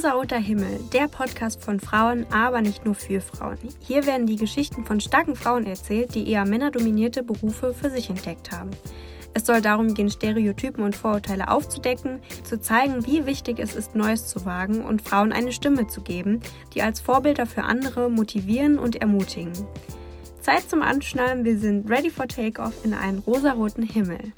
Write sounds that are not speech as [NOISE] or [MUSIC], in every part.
Rosa-Roter Himmel, der Podcast von Frauen, aber nicht nur für Frauen. Hier werden die Geschichten von starken Frauen erzählt, die eher männerdominierte Berufe für sich entdeckt haben. Es soll darum gehen, Stereotypen und Vorurteile aufzudecken, zu zeigen, wie wichtig es ist, Neues zu wagen und Frauen eine Stimme zu geben, die als Vorbilder für andere motivieren und ermutigen. Zeit zum Anschnallen, wir sind ready for takeoff in einen rosaroten Himmel.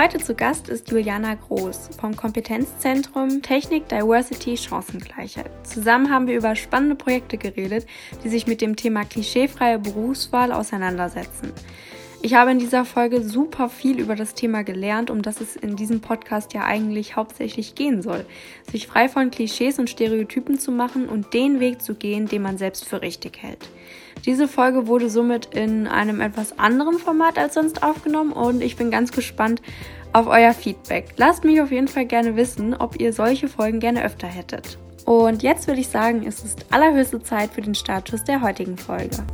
Heute zu Gast ist Juliana Groß vom Kompetenzzentrum Technik, Diversity, Chancengleichheit. Zusammen haben wir über spannende Projekte geredet, die sich mit dem Thema klischeefreie Berufswahl auseinandersetzen. Ich habe in dieser Folge super viel über das Thema gelernt, um das es in diesem Podcast ja eigentlich hauptsächlich gehen soll. Sich frei von Klischees und Stereotypen zu machen und den Weg zu gehen, den man selbst für richtig hält. Diese Folge wurde somit in einem etwas anderen Format als sonst aufgenommen und ich bin ganz gespannt auf euer Feedback. Lasst mich auf jeden Fall gerne wissen, ob ihr solche Folgen gerne öfter hättet. Und jetzt würde ich sagen, es ist allerhöchste Zeit für den Startschuss der heutigen Folge.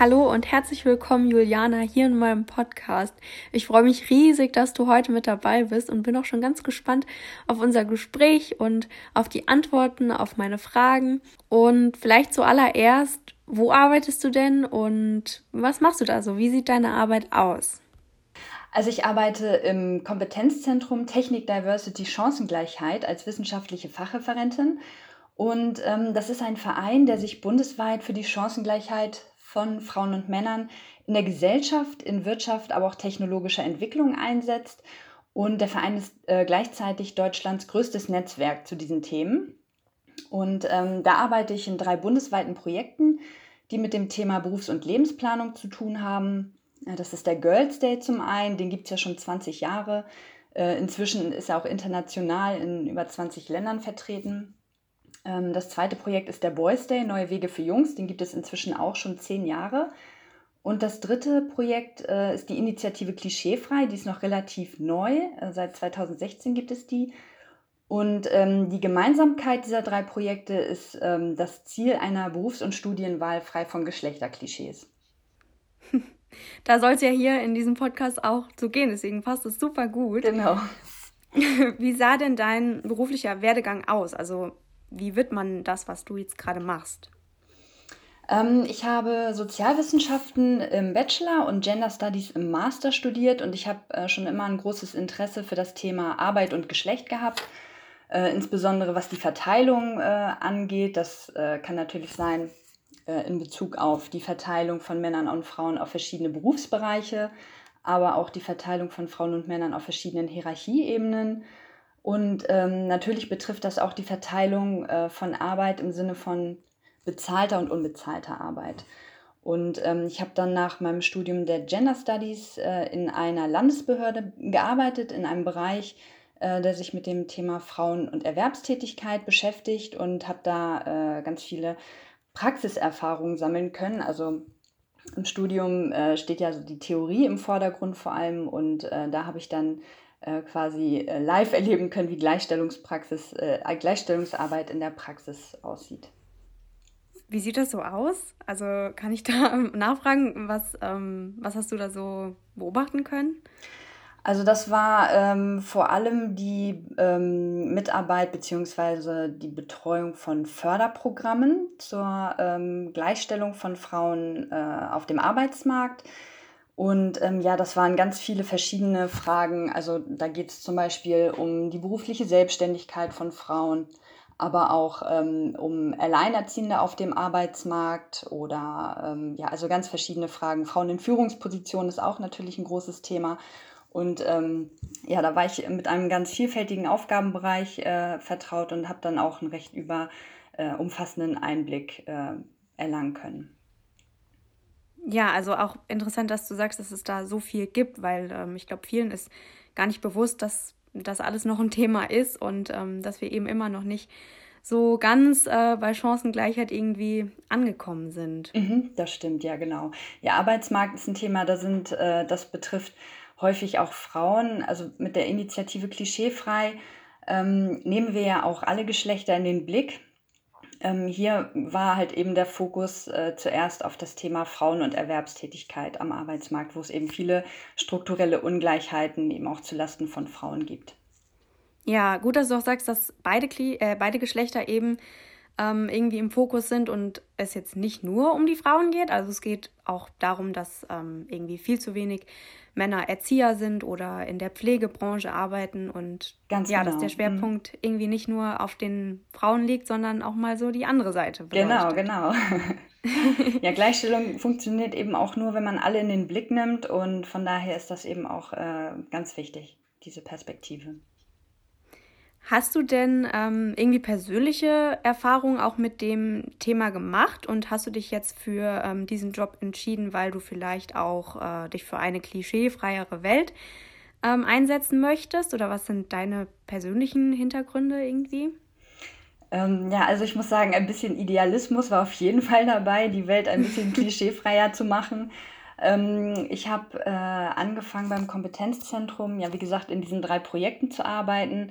Hallo und herzlich willkommen, Juliana, hier in meinem Podcast. Ich freue mich riesig, dass du heute mit dabei bist und bin auch schon ganz gespannt auf unser Gespräch und auf die Antworten auf meine Fragen. Und vielleicht zuallererst, wo arbeitest du denn und was machst du da so? Wie sieht deine Arbeit aus? Also ich arbeite im Kompetenzzentrum Technik, Diversity, Chancengleichheit als wissenschaftliche Fachreferentin. Und ähm, das ist ein Verein, der sich bundesweit für die Chancengleichheit von Frauen und Männern in der Gesellschaft, in Wirtschaft, aber auch technologischer Entwicklung einsetzt. Und der Verein ist äh, gleichzeitig Deutschlands größtes Netzwerk zu diesen Themen. Und ähm, da arbeite ich in drei bundesweiten Projekten, die mit dem Thema Berufs- und Lebensplanung zu tun haben. Das ist der Girls Day zum einen, den gibt es ja schon 20 Jahre. Äh, inzwischen ist er auch international in über 20 Ländern vertreten. Ähm, das zweite Projekt ist der Boys Day, Neue Wege für Jungs. Den gibt es inzwischen auch schon zehn Jahre. Und das dritte Projekt äh, ist die Initiative Klischeefrei. Die ist noch relativ neu. Äh, seit 2016 gibt es die. Und ähm, die Gemeinsamkeit dieser drei Projekte ist ähm, das Ziel einer Berufs- und Studienwahl frei von Geschlechterklischees. [LAUGHS] Da soll es ja hier in diesem Podcast auch so gehen, deswegen passt es super gut. Genau. [LAUGHS] Wie sah denn dein beruflicher Werdegang aus? Also wie wird man das, was du jetzt gerade machst? Ähm, ich habe Sozialwissenschaften im Bachelor und Gender Studies im Master studiert und ich habe äh, schon immer ein großes Interesse für das Thema Arbeit und Geschlecht gehabt, äh, insbesondere was die Verteilung äh, angeht. Das äh, kann natürlich sein äh, in Bezug auf die Verteilung von Männern und Frauen auf verschiedene Berufsbereiche, aber auch die Verteilung von Frauen und Männern auf verschiedenen Hierarchieebenen und ähm, natürlich betrifft das auch die Verteilung äh, von Arbeit im Sinne von bezahlter und unbezahlter Arbeit. Und ähm, ich habe dann nach meinem Studium der Gender Studies in einer Landesbehörde gearbeitet, in einem Bereich, äh, der sich mit dem Thema Frauen- und Erwerbstätigkeit beschäftigt und habe da äh, ganz viele Praxiserfahrungen sammeln können. Also im Studium äh, steht ja so die Theorie im Vordergrund vor allem und äh, da habe ich dann äh, quasi live [LAUGHS] erleben können, wie Gleichstellungspraxis, Gleichstellungsarbeit in der Praxis aussieht. Wie sieht das so aus? Also kann ich da [LAUGHS] nachfragen, was, ähm, was hast du da so beobachten können? Also das war ähm, vor allem die ähm, Mitarbeit bzw. die Betreuung von Förderprogrammen zur ähm, Gleichstellung von Frauen äh, auf dem Arbeitsmarkt. Und ähm, ja, das waren ganz viele verschiedene Fragen. Also da geht es zum Beispiel um die berufliche Selbstständigkeit von Frauen, aber auch ähm, um Alleinerziehende auf dem Arbeitsmarkt oder ähm, ja, also ganz verschiedene Fragen. Frauen in Führungspositionen ist auch natürlich ein großes Thema. Und ähm, ja, da war ich mit einem ganz vielfältigen Aufgabenbereich äh, vertraut und habe dann auch einen recht über äh, umfassenden Einblick äh, erlangen können. Ja, also auch interessant, dass du sagst, dass es da so viel gibt, weil ähm, ich glaube, vielen ist gar nicht bewusst, dass das alles noch ein Thema ist und ähm, dass wir eben immer noch nicht so ganz äh, bei Chancengleichheit irgendwie angekommen sind. Mhm, das stimmt, ja, genau. Ja, Arbeitsmarkt ist ein Thema, da sind, äh, das betrifft häufig auch Frauen. Also mit der Initiative Klischeefrei ähm, nehmen wir ja auch alle Geschlechter in den Blick. Ähm, hier war halt eben der Fokus äh, zuerst auf das Thema Frauen- und Erwerbstätigkeit am Arbeitsmarkt, wo es eben viele strukturelle Ungleichheiten eben auch zulasten von Frauen gibt. Ja, gut, dass du auch sagst, dass beide, äh, beide Geschlechter eben ähm, irgendwie im Fokus sind und es jetzt nicht nur um die Frauen geht. Also es geht auch darum, dass ähm, irgendwie viel zu wenig Männer Erzieher sind oder in der Pflegebranche arbeiten und Ganz ja, genau. dass der mhm. Schwerpunkt mhm. irgendwie nicht nur auf den Frauen liegt, sondern auch mal so die andere Seite. Beleuchtet. Genau, genau. [LAUGHS] ja, Gleichstellung funktioniert eben auch nur, wenn man alle in den Blick nimmt und von daher ist das eben auch äh, ganz wichtig, diese Perspektive. Hast du denn ähm, irgendwie persönliche Erfahrungen auch mit dem Thema gemacht und hast du dich jetzt für ähm, diesen Job entschieden, weil du vielleicht auch äh, dich für eine klischeefreiere Welt ähm, einsetzen möchtest? Oder was sind deine persönlichen Hintergründe irgendwie? Ähm, ja, also ich muss sagen, ein bisschen Idealismus war auf jeden Fall dabei, die Welt ein bisschen [LAUGHS] klischeefreier zu machen. Ähm, ich habe äh, angefangen beim Kompetenzzentrum, ja, wie gesagt, in diesen drei Projekten zu arbeiten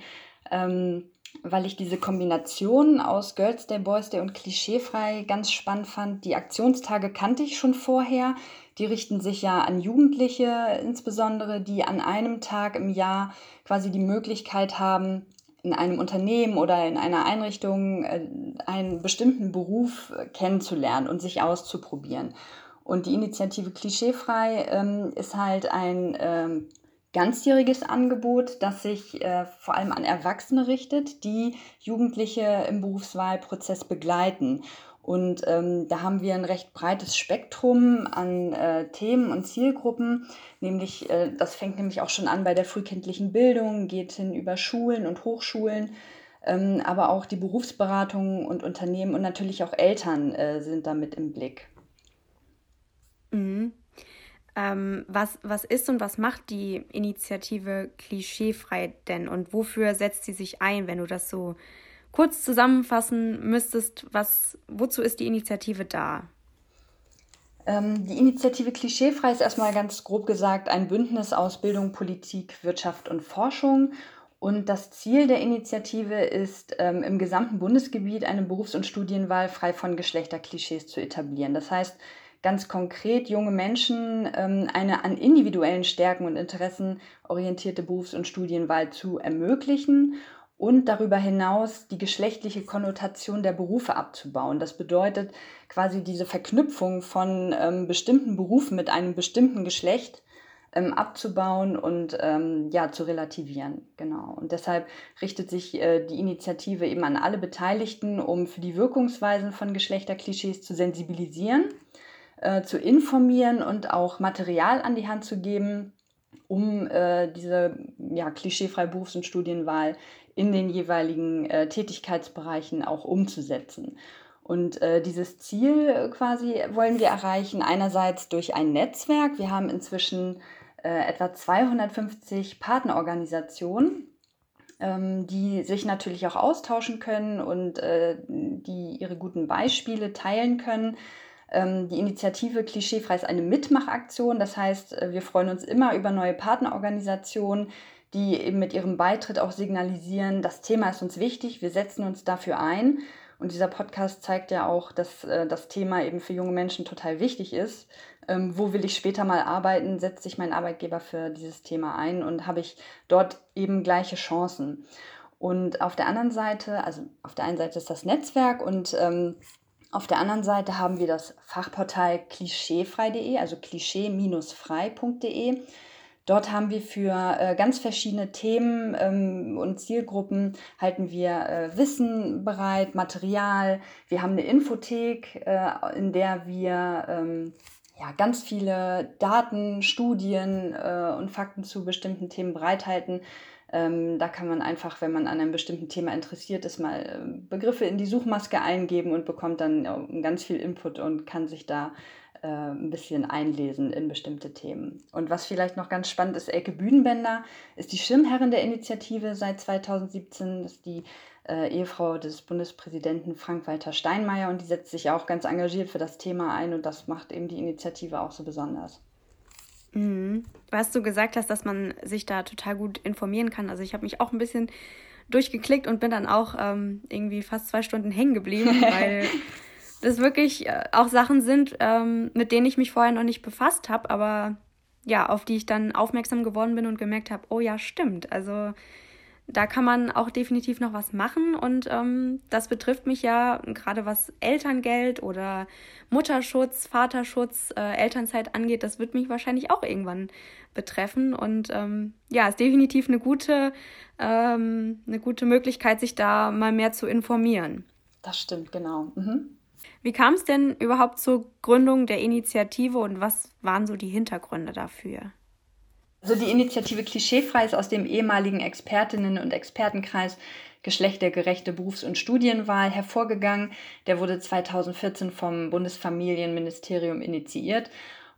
ähm, weil ich diese Kombination aus Girls Day, Boys Day und Klischeefrei ganz spannend fand. Die Aktionstage kannte ich schon vorher. Die richten sich ja an Jugendliche insbesondere, die an einem Tag im Jahr quasi die Möglichkeit haben, in einem Unternehmen oder in einer Einrichtung äh, einen bestimmten Beruf kennenzulernen und sich auszuprobieren. Und die Initiative Klischeefrei ähm, ist halt ein ähm, ganzjähriges Angebot, das sich äh, vor allem an Erwachsene richtet, die Jugendliche im Berufswahlprozess begleiten. Und ähm, da haben wir ein recht breites Spektrum an äh, Themen und Zielgruppen, nämlich äh, das fängt nämlich auch schon an bei der frühkindlichen Bildung, geht hin über Schulen und Hochschulen, ähm, aber auch die Berufsberatungen und Unternehmen und natürlich auch Eltern äh, sind damit im Blick. Mhm. Ähm, was, was ist und was macht die Initiative Klischeefrei denn und wofür setzt sie sich ein, wenn du das so kurz zusammenfassen müsstest? Was, wozu ist die Initiative da? Ähm, die Initiative Klischeefrei ist erstmal ganz grob gesagt ein Bündnis aus Bildung, Politik, Wirtschaft und Forschung. Und das Ziel der Initiative ist, ähm, im gesamten Bundesgebiet eine Berufs- und Studienwahl frei von Geschlechterklischees zu etablieren. Das heißt, ganz konkret junge Menschen ähm, eine an individuellen Stärken und Interessen orientierte Berufs- und Studienwahl zu ermöglichen und darüber hinaus die geschlechtliche Konnotation der Berufe abzubauen. Das bedeutet quasi diese Verknüpfung von ähm, bestimmten Berufen mit einem bestimmten Geschlecht ähm, abzubauen und ähm, ja zu relativieren. Genau. Und deshalb richtet sich äh, die Initiative eben an alle Beteiligten, um für die Wirkungsweisen von Geschlechterklischees zu sensibilisieren äh, zu informieren und auch Material an die Hand zu geben, um äh, diese ja, klischeefreie Berufs- und Studienwahl in den jeweiligen äh, Tätigkeitsbereichen auch umzusetzen. Und äh, dieses Ziel quasi wollen wir erreichen, einerseits durch ein Netzwerk. Wir haben inzwischen äh, etwa 250 Partnerorganisationen, ähm, die sich natürlich auch austauschen können und äh, die ihre guten Beispiele teilen können. Ähm, die Initiative Klischeefrei ist eine Mitmachaktion. Das heißt, äh, wir freuen uns immer über neue Partnerorganisationen, die eben mit ihrem Beitritt auch signalisieren, das Thema ist uns wichtig, wir setzen uns dafür ein. Und dieser Podcast zeigt ja auch, dass äh, das Thema eben für junge Menschen total wichtig ist. Ähm, wo will ich später mal arbeiten? Setzt sich mein Arbeitgeber für dieses Thema ein und habe ich dort eben gleiche Chancen? Und auf der anderen Seite, also auf der einen Seite ist das Netzwerk und ähm, auf der anderen Seite haben wir das Fachportal klischeefrei.de, also klischee-frei.de. Dort haben wir für äh, ganz verschiedene Themen ähm, und Zielgruppen halten wir äh, Wissen bereit, Material. Wir haben eine Infothek, äh, in der wir ähm, ja, ganz viele Daten, Studien äh, und Fakten zu bestimmten Themen bereithalten. Ähm, da kann man einfach, wenn man an einem bestimmten Thema interessiert ist, mal äh, Begriffe in die Suchmaske eingeben und bekommt dann ganz viel Input und kann sich da äh, ein bisschen einlesen in bestimmte Themen. Und was vielleicht noch ganz spannend ist, Elke Bühnenbender ist die Schirmherrin der Initiative seit 2017, das ist die äh, Ehefrau des Bundespräsidenten Frank-Walter Steinmeier und die setzt sich auch ganz engagiert für das Thema ein und das macht eben die Initiative auch so besonders. Mhm. Was du gesagt hast, dass man sich da total gut informieren kann. Also ich habe mich auch ein bisschen durchgeklickt und bin dann auch ähm, irgendwie fast zwei Stunden hängen geblieben, [LAUGHS] weil das wirklich äh, auch Sachen sind, ähm, mit denen ich mich vorher noch nicht befasst habe, aber ja, auf die ich dann aufmerksam geworden bin und gemerkt habe, oh ja, stimmt. Also da kann man auch definitiv noch was machen und ähm, das betrifft mich ja gerade was Elterngeld oder Mutterschutz, Vaterschutz, äh, Elternzeit angeht, das wird mich wahrscheinlich auch irgendwann betreffen und ähm, ja, ist definitiv eine gute, ähm, eine gute Möglichkeit, sich da mal mehr zu informieren. Das stimmt, genau. Mhm. Wie kam es denn überhaupt zur Gründung der Initiative und was waren so die Hintergründe dafür? Also die Initiative Klischeefrei ist aus dem ehemaligen Expertinnen- und Expertenkreis Geschlechtergerechte Berufs- und Studienwahl hervorgegangen. Der wurde 2014 vom Bundesfamilienministerium initiiert.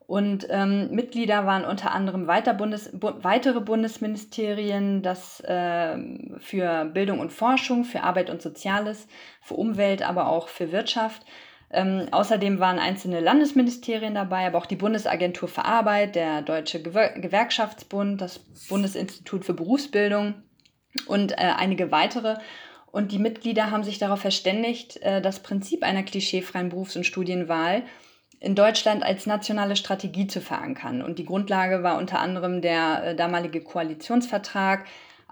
Und ähm, Mitglieder waren unter anderem weiter Bundes, bu weitere Bundesministerien, das äh, für Bildung und Forschung, für Arbeit und Soziales, für Umwelt, aber auch für Wirtschaft. Ähm, außerdem waren einzelne Landesministerien dabei, aber auch die Bundesagentur für Arbeit, der Deutsche Gewer Gewerkschaftsbund, das Bundesinstitut für Berufsbildung und äh, einige weitere. Und die Mitglieder haben sich darauf verständigt, äh, das Prinzip einer klischeefreien Berufs- und Studienwahl in Deutschland als nationale Strategie zu verankern. Und die Grundlage war unter anderem der äh, damalige Koalitionsvertrag,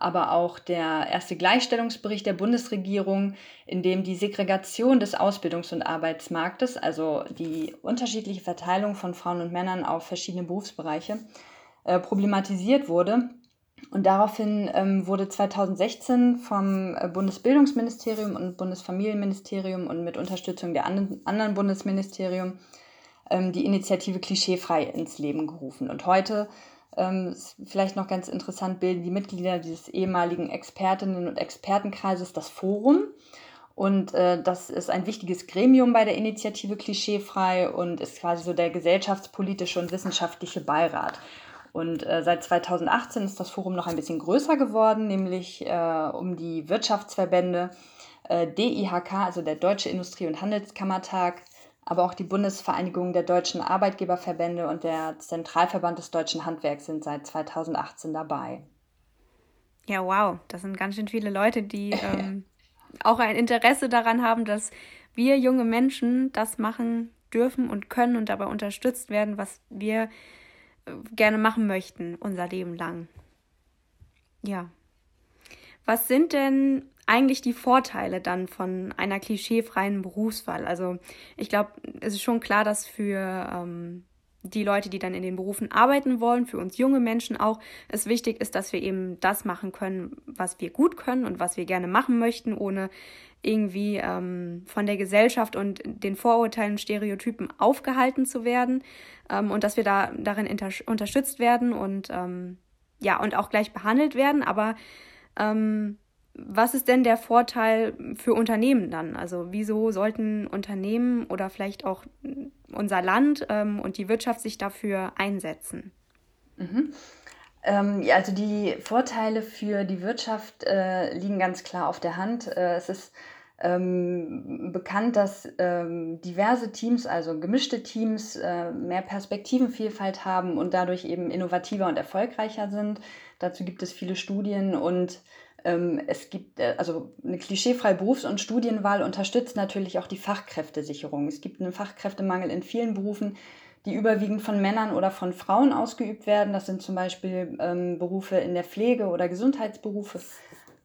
aber auch der erste Gleichstellungsbericht der Bundesregierung, in dem die Segregation des Ausbildungs- und Arbeitsmarktes, also die unterschiedliche Verteilung von Frauen und Männern auf verschiedene Berufsbereiche, äh, problematisiert wurde. Und daraufhin ähm, wurde 2016 vom Bundesbildungsministerium und Bundesfamilienministerium und mit Unterstützung der anderen, anderen Bundesministerium ähm, die Initiative Klischeefrei ins Leben gerufen. Und heute ähm, ist vielleicht noch ganz interessant, bilden die Mitglieder dieses ehemaligen Expertinnen- und Expertenkreises das Forum. Und äh, das ist ein wichtiges Gremium bei der Initiative Klischeefrei und ist quasi so der gesellschaftspolitische und wissenschaftliche Beirat. Und äh, seit 2018 ist das Forum noch ein bisschen größer geworden, nämlich äh, um die Wirtschaftsverbände äh, DIHK, also der Deutsche Industrie- und Handelskammertag, aber auch die Bundesvereinigung der deutschen Arbeitgeberverbände und der Zentralverband des deutschen Handwerks sind seit 2018 dabei. Ja, wow, das sind ganz schön viele Leute, die [LAUGHS] ähm, auch ein Interesse daran haben, dass wir junge Menschen das machen dürfen und können und dabei unterstützt werden, was wir äh, gerne machen möchten, unser Leben lang. Ja. Was sind denn eigentlich die Vorteile dann von einer klischeefreien Berufswahl? Also ich glaube, es ist schon klar, dass für ähm, die Leute, die dann in den Berufen arbeiten wollen, für uns junge Menschen auch, es wichtig ist, dass wir eben das machen können, was wir gut können und was wir gerne machen möchten, ohne irgendwie ähm, von der Gesellschaft und den Vorurteilen, Stereotypen aufgehalten zu werden ähm, und dass wir da darin unterstützt werden und ähm, ja und auch gleich behandelt werden, aber ähm, was ist denn der Vorteil für Unternehmen dann? Also wieso sollten Unternehmen oder vielleicht auch unser Land ähm, und die Wirtschaft sich dafür einsetzen? Mhm. Ähm, also die Vorteile für die Wirtschaft äh, liegen ganz klar auf der Hand. Äh, es ist ähm, bekannt, dass ähm, diverse Teams, also gemischte Teams, äh, mehr Perspektivenvielfalt haben und dadurch eben innovativer und erfolgreicher sind. Dazu gibt es viele Studien und es gibt, äh, also eine klischeefreie Berufs- und Studienwahl unterstützt natürlich auch die Fachkräftesicherung. Es gibt einen Fachkräftemangel in vielen Berufen, die überwiegend von Männern oder von Frauen ausgeübt werden. Das sind zum Beispiel ähm, Berufe in der Pflege oder Gesundheitsberufe,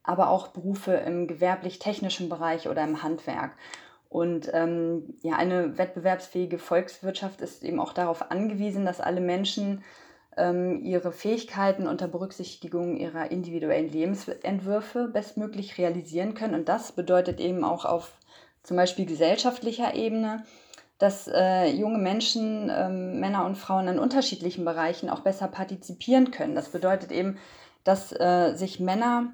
aber auch Berufe im gewerblich-technischen Bereich oder im Handwerk. Und ähm, ja, eine wettbewerbsfähige Volkswirtschaft ist eben auch darauf angewiesen, dass alle Menschen ähm, ihre Fähigkeiten unter Berücksichtigung ihrer individuellen Lebensentwürfe bestmöglich realisieren können. Und das bedeutet eben auch auf zum Beispiel gesellschaftlicher Ebene, dass äh, junge Menschen, äh, Männer und Frauen in unterschiedlichen Bereichen auch besser partizipieren können. Das bedeutet eben, dass äh, sich Männer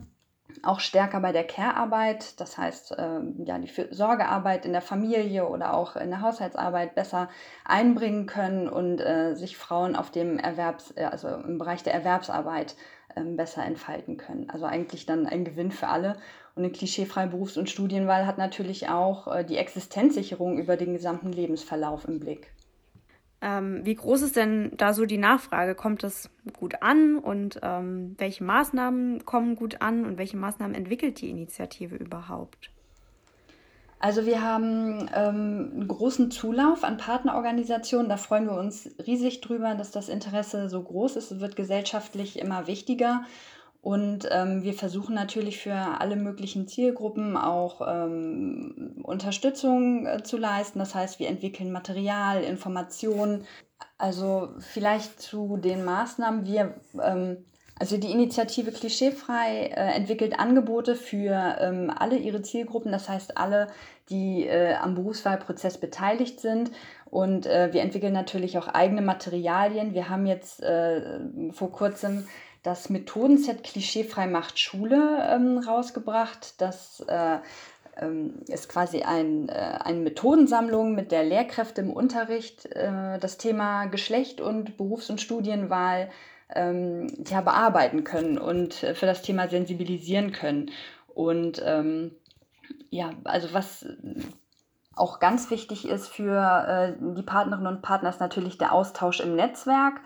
auch stärker bei der Care-Arbeit, das heißt ähm, ja, die Sorgearbeit in der Familie oder auch in der Haushaltsarbeit besser einbringen können und äh, sich Frauen auf dem Erwerbs, äh, also im Bereich der Erwerbsarbeit ähm, besser entfalten können. Also eigentlich dann ein Gewinn für alle. Und eine klischeefreie Berufs- und Studienwahl hat natürlich auch äh, die Existenzsicherung über den gesamten Lebensverlauf im Blick. Ähm, wie groß ist denn da so die Nachfrage? Kommt das gut an und ähm, welche Maßnahmen kommen gut an und welche Maßnahmen entwickelt die Initiative überhaupt? Also wir haben ähm, einen großen Zulauf an Partnerorganisationen. Da freuen wir uns riesig drüber, dass das Interesse so groß ist. Es wird gesellschaftlich immer wichtiger. Und ähm, wir versuchen natürlich für alle möglichen Zielgruppen auch ähm, Unterstützung äh, zu leisten. Das heißt, wir entwickeln Material, Informationen. Also vielleicht zu den Maßnahmen. Wir, ähm, also die Initiative Klischeefrei äh, entwickelt Angebote für ähm, alle ihre Zielgruppen. Das heißt, alle, die äh, am Berufswahlprozess beteiligt sind. Und äh, wir entwickeln natürlich auch eigene Materialien. Wir haben jetzt äh, vor kurzem das Methodenset Klischeefrei macht Schule ähm, rausgebracht. Das äh, ähm, ist quasi ein, äh, eine Methodensammlung, mit der Lehrkräfte im Unterricht äh, das Thema Geschlecht und Berufs- und Studienwahl ähm, ja, bearbeiten können und für das Thema sensibilisieren können. Und ähm, ja, also was auch ganz wichtig ist für äh, die Partnerinnen und Partner, ist natürlich der Austausch im Netzwerk.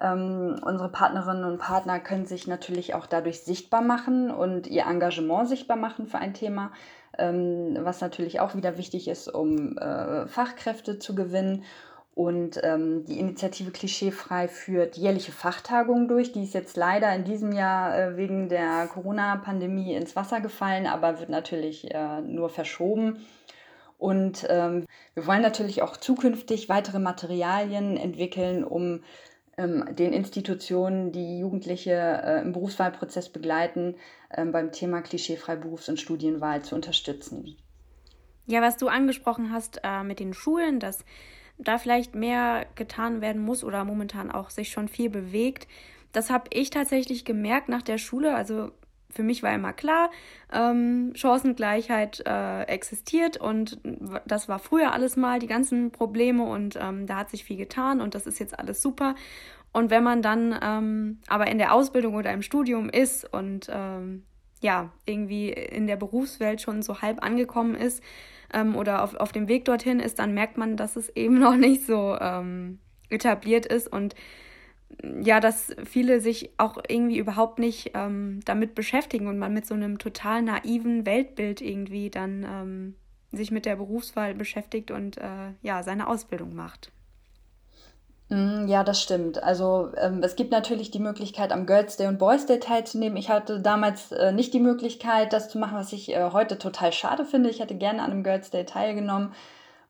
Ähm, unsere Partnerinnen und Partner können sich natürlich auch dadurch sichtbar machen und ihr Engagement sichtbar machen für ein Thema, ähm, was natürlich auch wieder wichtig ist, um äh, Fachkräfte zu gewinnen. Und ähm, die Initiative Klischeefrei führt jährliche Fachtagungen durch. Die ist jetzt leider in diesem Jahr äh, wegen der Corona-Pandemie ins Wasser gefallen, aber wird natürlich äh, nur verschoben. Und ähm, wir wollen natürlich auch zukünftig weitere Materialien entwickeln, um den Institutionen, die Jugendliche äh, im Berufswahlprozess begleiten, ähm, beim Thema klischeefrei Berufs- und Studienwahl zu unterstützen. Ja, was du angesprochen hast äh, mit den Schulen, dass da vielleicht mehr getan werden muss oder momentan auch sich schon viel bewegt. Das habe ich tatsächlich gemerkt nach der Schule. Also für mich war immer klar, ähm, Chancengleichheit äh, existiert und das war früher alles mal, die ganzen Probleme und ähm, da hat sich viel getan und das ist jetzt alles super. Und wenn man dann ähm, aber in der Ausbildung oder im Studium ist und ähm, ja, irgendwie in der Berufswelt schon so halb angekommen ist ähm, oder auf, auf dem Weg dorthin ist, dann merkt man, dass es eben [LAUGHS] noch nicht so ähm, etabliert ist und ja, dass viele sich auch irgendwie überhaupt nicht ähm, damit beschäftigen und man mit so einem total naiven Weltbild irgendwie dann ähm, sich mit der Berufswahl beschäftigt und äh, ja, seine Ausbildung macht. Mm, ja, das stimmt. Also ähm, es gibt natürlich die Möglichkeit, am Girls Day und Boys Day teilzunehmen. Ich hatte damals äh, nicht die Möglichkeit, das zu machen, was ich äh, heute total schade finde. Ich hätte gerne an einem Girls Day teilgenommen.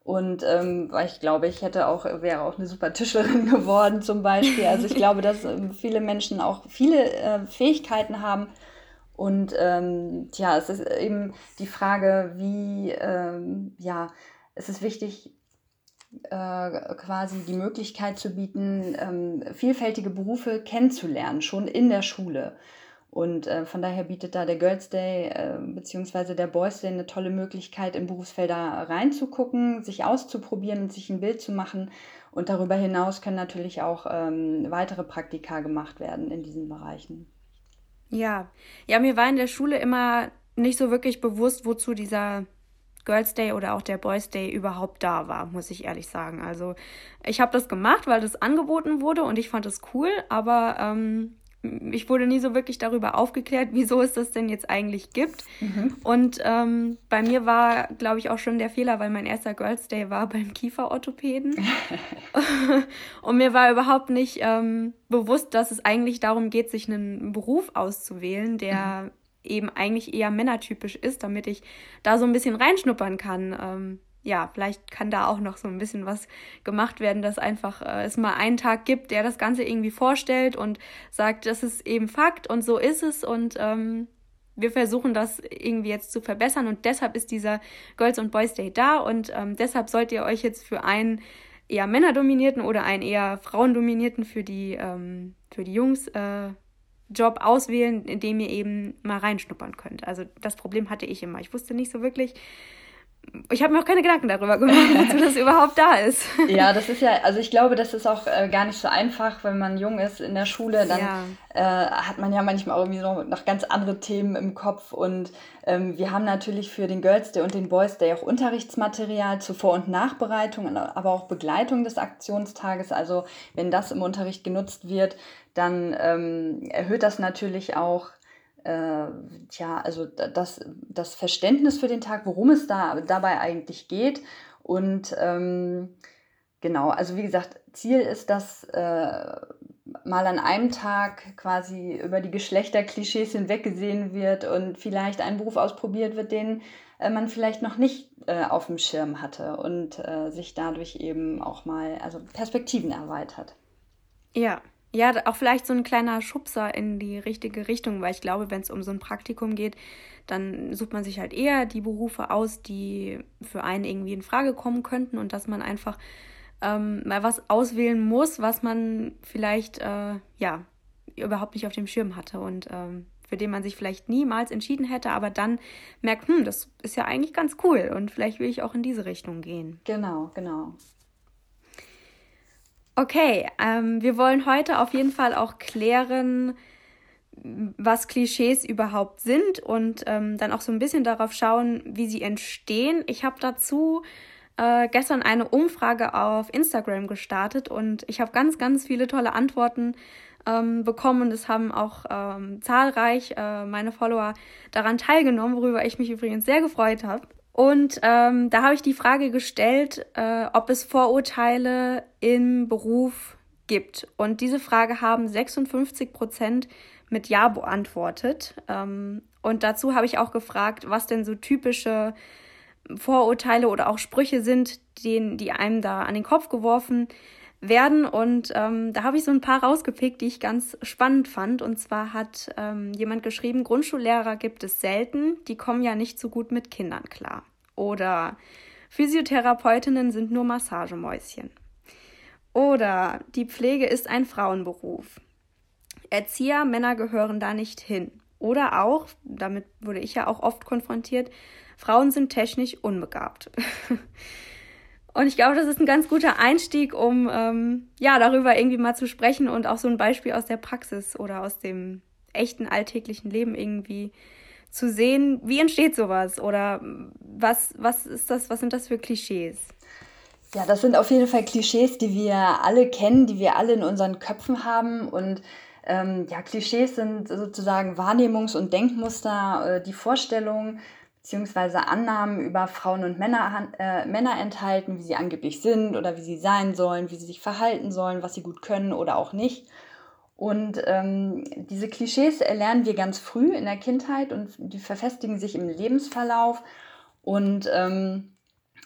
Und ähm, ich glaube, ich hätte auch, wäre auch eine super Tischlerin [LAUGHS] geworden zum Beispiel. Also ich glaube, dass ähm, viele Menschen auch viele äh, Fähigkeiten haben. Und ähm, ja, es ist eben die Frage, wie, ähm, ja, es ist wichtig, äh, quasi die Möglichkeit zu bieten, ähm, vielfältige Berufe kennenzulernen, schon in der Schule. Und äh, von daher bietet da der Girls Day äh, bzw. der Boys Day eine tolle Möglichkeit, in Berufsfelder reinzugucken, sich auszuprobieren und sich ein Bild zu machen. Und darüber hinaus können natürlich auch ähm, weitere Praktika gemacht werden in diesen Bereichen. Ja, ja, mir war in der Schule immer nicht so wirklich bewusst, wozu dieser Girls Day oder auch der Boys Day überhaupt da war, muss ich ehrlich sagen. Also ich habe das gemacht, weil das angeboten wurde und ich fand es cool, aber ähm, ich wurde nie so wirklich darüber aufgeklärt, wieso es das denn jetzt eigentlich gibt. Mhm. Und ähm, bei mir war, glaube ich, auch schon der Fehler, weil mein erster Girls Day war beim Kieferorthopäden. [LAUGHS] und mir war überhaupt nicht ähm, bewusst, dass es eigentlich darum geht, sich einen Beruf auszuwählen, der mhm. eben eigentlich eher männertypisch ist, damit ich da so ein bisschen reinschnuppern kann. Ähm, ja, vielleicht kann da auch noch so ein bisschen was gemacht werden, dass einfach äh, es mal einen Tag gibt, der das Ganze irgendwie vorstellt und sagt, das ist eben Fakt und so ist es und ähm, wir versuchen das irgendwie jetzt zu verbessern und deshalb ist dieser Girls und Boys Day da und ähm, deshalb sollt ihr euch jetzt für einen eher männerdominierten oder einen eher frauendominierten für die ähm, für die Jungs äh, Job auswählen, in dem ihr eben mal reinschnuppern könnt. Also das Problem hatte ich immer. Ich wusste nicht so wirklich, ich habe mir auch keine Gedanken darüber gemacht, [LAUGHS] wozu das überhaupt da ist. [LAUGHS] Ja, das ist ja, also ich glaube, das ist auch äh, gar nicht so einfach, wenn man jung ist in der Schule, dann ja. äh, hat man ja manchmal irgendwie noch, noch ganz andere Themen im Kopf und ähm, wir haben natürlich für den Girls Day und den Boys Day auch Unterrichtsmaterial zur Vor- und Nachbereitung, aber auch Begleitung des Aktionstages. Also wenn das im Unterricht genutzt wird, dann ähm, erhöht das natürlich auch äh, ja, also das, das Verständnis für den Tag, worum es da dabei eigentlich geht. Und ähm, genau, also wie gesagt, Ziel ist, dass äh, mal an einem Tag quasi über die Geschlechterklischees hinweggesehen wird und vielleicht ein Beruf ausprobiert wird, den äh, man vielleicht noch nicht äh, auf dem Schirm hatte und äh, sich dadurch eben auch mal also Perspektiven erweitert. Ja, ja, auch vielleicht so ein kleiner Schubser in die richtige Richtung, weil ich glaube, wenn es um so ein Praktikum geht, dann sucht man sich halt eher die Berufe aus, die für einen irgendwie in Frage kommen könnten und dass man einfach ähm, mal was auswählen muss, was man vielleicht äh, ja überhaupt nicht auf dem Schirm hatte und ähm, für den man sich vielleicht niemals entschieden hätte, aber dann merkt, hm, das ist ja eigentlich ganz cool und vielleicht will ich auch in diese Richtung gehen. Genau, genau. Okay, ähm, wir wollen heute auf jeden Fall auch klären, was Klischees überhaupt sind und ähm, dann auch so ein bisschen darauf schauen, wie sie entstehen. Ich habe dazu äh, gestern eine Umfrage auf Instagram gestartet und ich habe ganz, ganz viele tolle Antworten ähm, bekommen und es haben auch ähm, zahlreich äh, meine Follower daran teilgenommen, worüber ich mich übrigens sehr gefreut habe. Und ähm, da habe ich die Frage gestellt, äh, ob es Vorurteile im Beruf gibt. Und diese Frage haben 56 Prozent mit Ja beantwortet. Ähm, und dazu habe ich auch gefragt, was denn so typische Vorurteile oder auch Sprüche sind, den, die einem da an den Kopf geworfen werden. Und ähm, da habe ich so ein paar rausgepickt, die ich ganz spannend fand. Und zwar hat ähm, jemand geschrieben, Grundschullehrer gibt es selten, die kommen ja nicht so gut mit Kindern klar. Oder Physiotherapeutinnen sind nur Massagemäuschen. Oder die Pflege ist ein Frauenberuf. Erzieher, Männer gehören da nicht hin. Oder auch, damit wurde ich ja auch oft konfrontiert, Frauen sind technisch unbegabt. [LAUGHS] Und ich glaube, das ist ein ganz guter Einstieg, um ähm, ja darüber irgendwie mal zu sprechen und auch so ein Beispiel aus der Praxis oder aus dem echten alltäglichen Leben irgendwie zu sehen, wie entsteht sowas? Oder was, was ist das, was sind das für Klischees? Ja, das sind auf jeden Fall Klischees, die wir alle kennen, die wir alle in unseren Köpfen haben. Und ähm, ja, Klischees sind sozusagen Wahrnehmungs- und Denkmuster, äh, die Vorstellungen bzw. Annahmen über Frauen und Männer, äh, Männer enthalten, wie sie angeblich sind oder wie sie sein sollen, wie sie sich verhalten sollen, was sie gut können oder auch nicht. Und ähm, diese Klischees erlernen wir ganz früh in der Kindheit und die verfestigen sich im Lebensverlauf. Und ähm,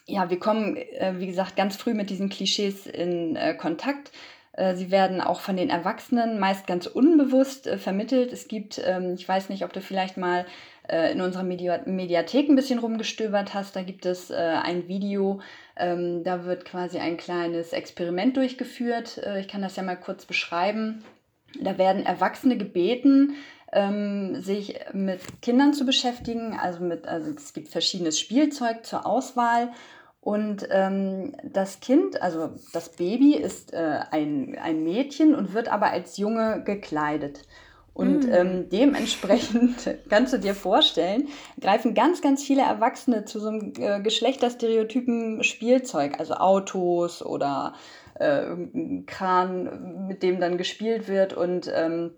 ja, wir kommen, äh, wie gesagt, ganz früh mit diesen Klischees in äh, Kontakt. Äh, sie werden auch von den Erwachsenen meist ganz unbewusst äh, vermittelt. Es gibt, ähm, ich weiß nicht, ob du vielleicht mal äh, in unserer Media Mediathek ein bisschen rumgestöbert hast. Da gibt es äh, ein Video, ähm, da wird quasi ein kleines Experiment durchgeführt. Äh, ich kann das ja mal kurz beschreiben. Da werden Erwachsene gebeten, ähm, sich mit Kindern zu beschäftigen. Also, mit, also es gibt verschiedenes Spielzeug zur Auswahl und ähm, das Kind, also das Baby, ist äh, ein, ein Mädchen und wird aber als Junge gekleidet. Und mm. ähm, dementsprechend [LAUGHS] kannst du dir vorstellen, greifen ganz, ganz viele Erwachsene zu so einem äh, geschlechterstereotypen Spielzeug, also Autos oder äh, Kran, mit dem dann gespielt wird. Und ähm,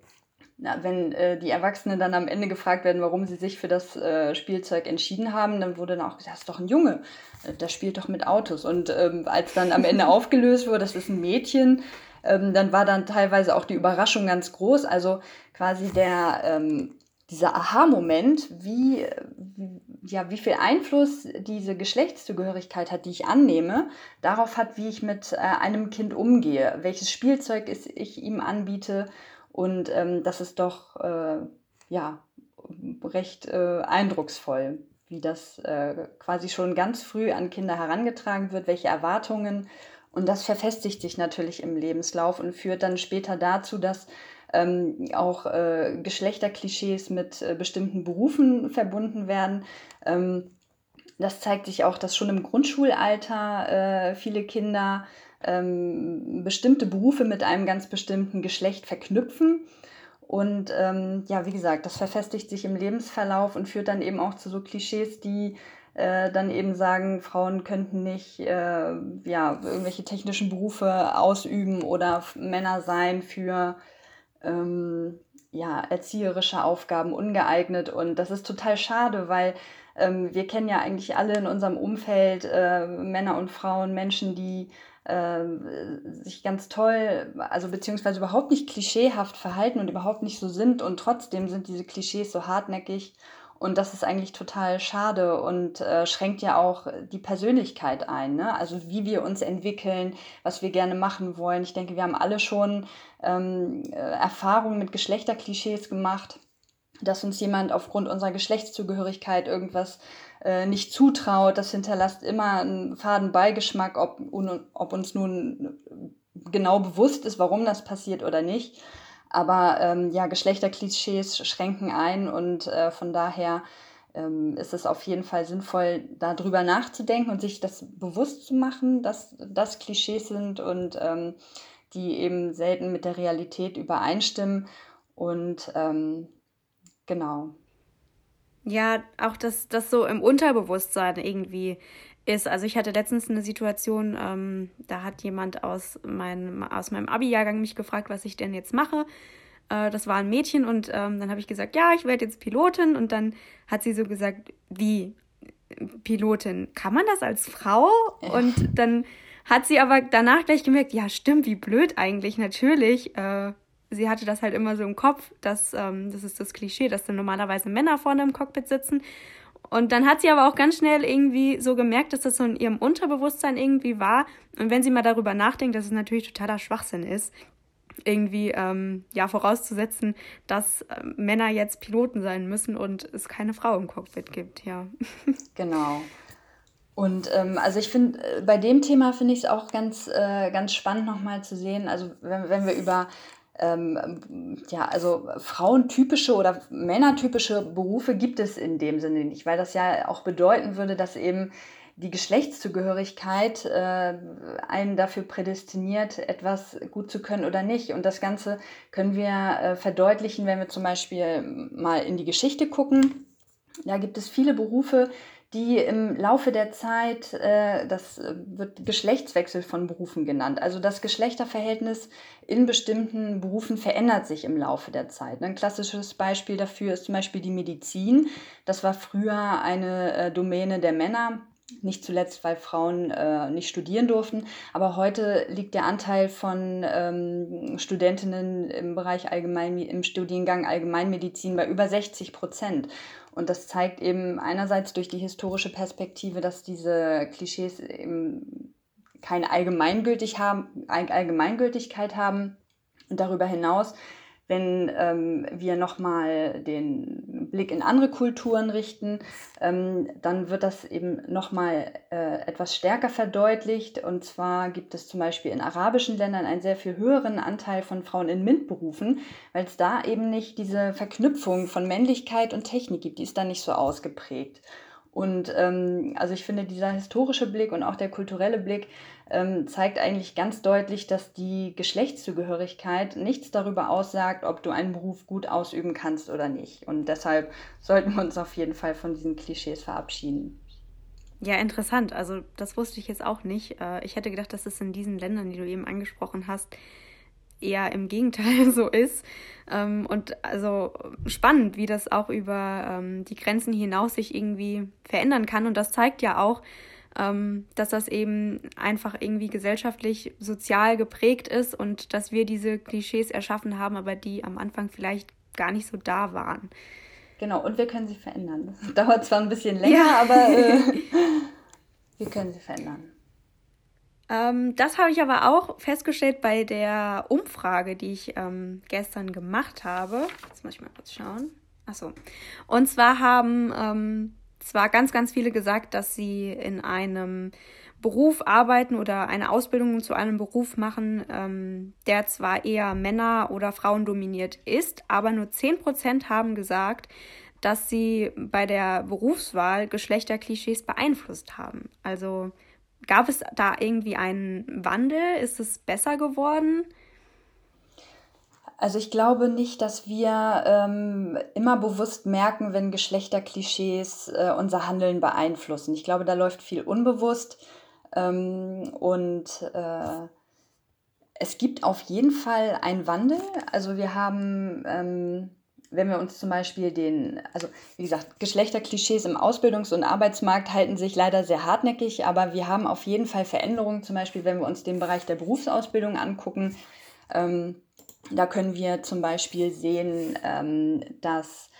na, wenn äh, die Erwachsenen dann am Ende gefragt werden, warum sie sich für das äh, Spielzeug entschieden haben, dann wurde dann auch gesagt, das ist doch ein Junge, äh, der spielt doch mit Autos. Und ähm, als dann am Ende [LAUGHS] aufgelöst wurde, das ist ein Mädchen, ähm, dann war dann teilweise auch die Überraschung ganz groß. Also quasi der, ähm, dieser Aha-Moment, wie, ja, wie viel Einfluss diese Geschlechtszugehörigkeit hat, die ich annehme, darauf hat, wie ich mit äh, einem Kind umgehe, welches Spielzeug ich ihm anbiete und ähm, das ist doch äh, ja, recht äh, eindrucksvoll, wie das äh, quasi schon ganz früh an Kinder herangetragen wird, welche Erwartungen. Und das verfestigt sich natürlich im Lebenslauf und führt dann später dazu, dass ähm, auch äh, Geschlechterklischees mit äh, bestimmten Berufen verbunden werden. Ähm, Das zeigt sich auch, dass schon im Grundschulalter äh, viele Kinder ähm, bestimmte Berufe mit einem ganz bestimmten Geschlecht verknüpfen. Und ähm, ja, wie gesagt, das verfestigt sich im Lebensverlauf und führt dann eben auch zu so Klischees, die äh, dann eben sagen, Frauen könnten nicht äh, ja, irgendwelche technischen Berufe ausüben oder Männer sein für ähm, ja, erzieherische Aufgaben ungeeignet. Und das ist total schade, weil ähm, wir kennen ja eigentlich alle in unserem Umfeld äh, Männer und Frauen, Menschen, die äh, sich ganz toll, also beziehungsweise überhaupt nicht klischeehaft verhalten und überhaupt nicht so sind. Und trotzdem sind diese Klischees so hartnäckig und das ist eigentlich total schade und äh, schränkt ja auch die Persönlichkeit ein. Ne? Also wie wir uns entwickeln, was wir gerne machen wollen. Ich denke, wir haben alle schon ähm, äh, Erfahrungen mit Geschlechterklischees gemacht, dass uns jemand aufgrund unserer Geschlechtszugehörigkeit irgendwas äh, nicht zutraut. Das hinterlässt immer einen faden Beigeschmack, ob, ob uns nun genau bewusst ist, warum das passiert oder nicht. Aber ähm, ja, Geschlechterklischees schränken ein und äh, von daher ähm, ist es auf jeden Fall sinnvoll, darüber nachzudenken und sich das bewusst zu machen, dass das Klischees sind und ähm, die eben selten mit der Realität übereinstimmen. Und ähm, genau. Ja, auch dass das so im Unterbewusstsein irgendwie ist. Also ich hatte letztens eine Situation, ähm, da hat jemand aus meinem, aus meinem Abi-Jahrgang mich gefragt, was ich denn jetzt mache. Äh, das war ein Mädchen und ähm, dann habe ich gesagt, ja, ich werde jetzt Pilotin und dann hat sie so gesagt, wie Pilotin? Kann man das als Frau? Ja. Und dann hat sie aber danach gleich gemerkt, ja, stimmt, wie blöd eigentlich, natürlich. Äh, sie hatte das halt immer so im Kopf, dass ähm, das ist das Klischee, dass dann normalerweise Männer vorne im Cockpit sitzen und dann hat sie aber auch ganz schnell irgendwie so gemerkt, dass das so in ihrem Unterbewusstsein irgendwie war. Und wenn sie mal darüber nachdenkt, dass es natürlich totaler Schwachsinn ist, irgendwie ähm, ja vorauszusetzen, dass äh, Männer jetzt Piloten sein müssen und es keine Frau im Cockpit gibt, ja. [LAUGHS] Genau. Und ähm, also ich finde, äh, bei dem Thema finde ich es auch ganz, äh, ganz spannend nochmal zu sehen, also wenn, wenn wir über ähm, ja, also frauentypische oder männertypische Berufe gibt es in dem Sinne nicht, weil das ja auch bedeuten würde, dass eben die Geschlechtszugehörigkeit äh, einen dafür prädestiniert, etwas gut zu können oder nicht. Und das Ganze können wir äh, verdeutlichen, wenn wir zum Beispiel mal in die Geschichte gucken. Da gibt es viele Berufe, die im Laufe der Zeit, äh, das wird Geschlechtswechsel von Berufen genannt. Also das Geschlechterverhältnis in bestimmten Berufen verändert sich im Laufe der Zeit. Ein klassisches Beispiel dafür ist zum Beispiel die Medizin. Das war früher eine äh, Domäne der Männer. Nicht zuletzt, weil Frauen äh, nicht studieren durften. Aber heute liegt der Anteil von ähm, Studentinnen im Bereich Allgemein, im Studiengang Allgemeinmedizin bei über 60 Prozent. Und das zeigt eben einerseits durch die historische Perspektive, dass diese Klischees eben keine Allgemeingültigkeit haben. Und darüber hinaus wenn ähm, wir nochmal den Blick in andere Kulturen richten, ähm, dann wird das eben nochmal äh, etwas stärker verdeutlicht. Und zwar gibt es zum Beispiel in arabischen Ländern einen sehr viel höheren Anteil von Frauen in MINT-Berufen, weil es da eben nicht diese Verknüpfung von Männlichkeit und Technik gibt. Die ist da nicht so ausgeprägt. Und ähm, also ich finde, dieser historische Blick und auch der kulturelle Blick ähm, zeigt eigentlich ganz deutlich, dass die Geschlechtszugehörigkeit nichts darüber aussagt, ob du einen Beruf gut ausüben kannst oder nicht. Und deshalb sollten wir uns auf jeden Fall von diesen Klischees verabschieden. Ja, interessant. Also das wusste ich jetzt auch nicht. Äh, ich hätte gedacht, dass es in diesen Ländern, die du eben angesprochen hast, eher im Gegenteil [LAUGHS] so ist. Ähm, und also spannend, wie das auch über ähm, die Grenzen hinaus sich irgendwie verändern kann. Und das zeigt ja auch, ähm, dass das eben einfach irgendwie gesellschaftlich, sozial geprägt ist und dass wir diese Klischees erschaffen haben, aber die am Anfang vielleicht gar nicht so da waren. Genau, und wir können sie verändern. Das [LAUGHS] dauert zwar ein bisschen länger, ja. aber äh, [LAUGHS] wir können sie verändern. Ähm, das habe ich aber auch festgestellt bei der Umfrage, die ich ähm, gestern gemacht habe. Jetzt muss ich mal kurz schauen. Achso. Und zwar haben ähm, zwar ganz, ganz viele gesagt, dass sie in einem Beruf arbeiten oder eine Ausbildung zu einem Beruf machen, ähm, der zwar eher Männer- oder Frauen dominiert ist, aber nur 10% haben gesagt, dass sie bei der Berufswahl Geschlechterklischees beeinflusst haben. Also gab es da irgendwie einen Wandel? Ist es besser geworden? Also ich glaube nicht, dass wir ähm, immer bewusst merken, wenn Geschlechterklischees äh, unser Handeln beeinflussen. Ich glaube, da läuft viel unbewusst. Ähm, und äh, es gibt auf jeden Fall einen Wandel. Also wir haben, ähm, wenn wir uns zum Beispiel den, also wie gesagt, Geschlechterklischees im Ausbildungs- und Arbeitsmarkt halten sich leider sehr hartnäckig, aber wir haben auf jeden Fall Veränderungen, zum Beispiel wenn wir uns den Bereich der Berufsausbildung angucken. Ähm, da können wir zum Beispiel sehen, ähm, dass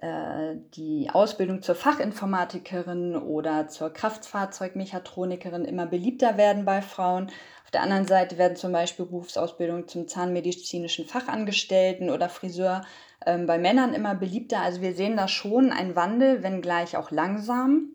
äh, die Ausbildung zur Fachinformatikerin oder zur Kraftfahrzeugmechatronikerin immer beliebter werden bei Frauen. Auf der anderen Seite werden zum Beispiel Berufsausbildungen zum zahnmedizinischen Fachangestellten oder Friseur ähm, bei Männern immer beliebter. Also wir sehen da schon einen Wandel, wenngleich auch langsam.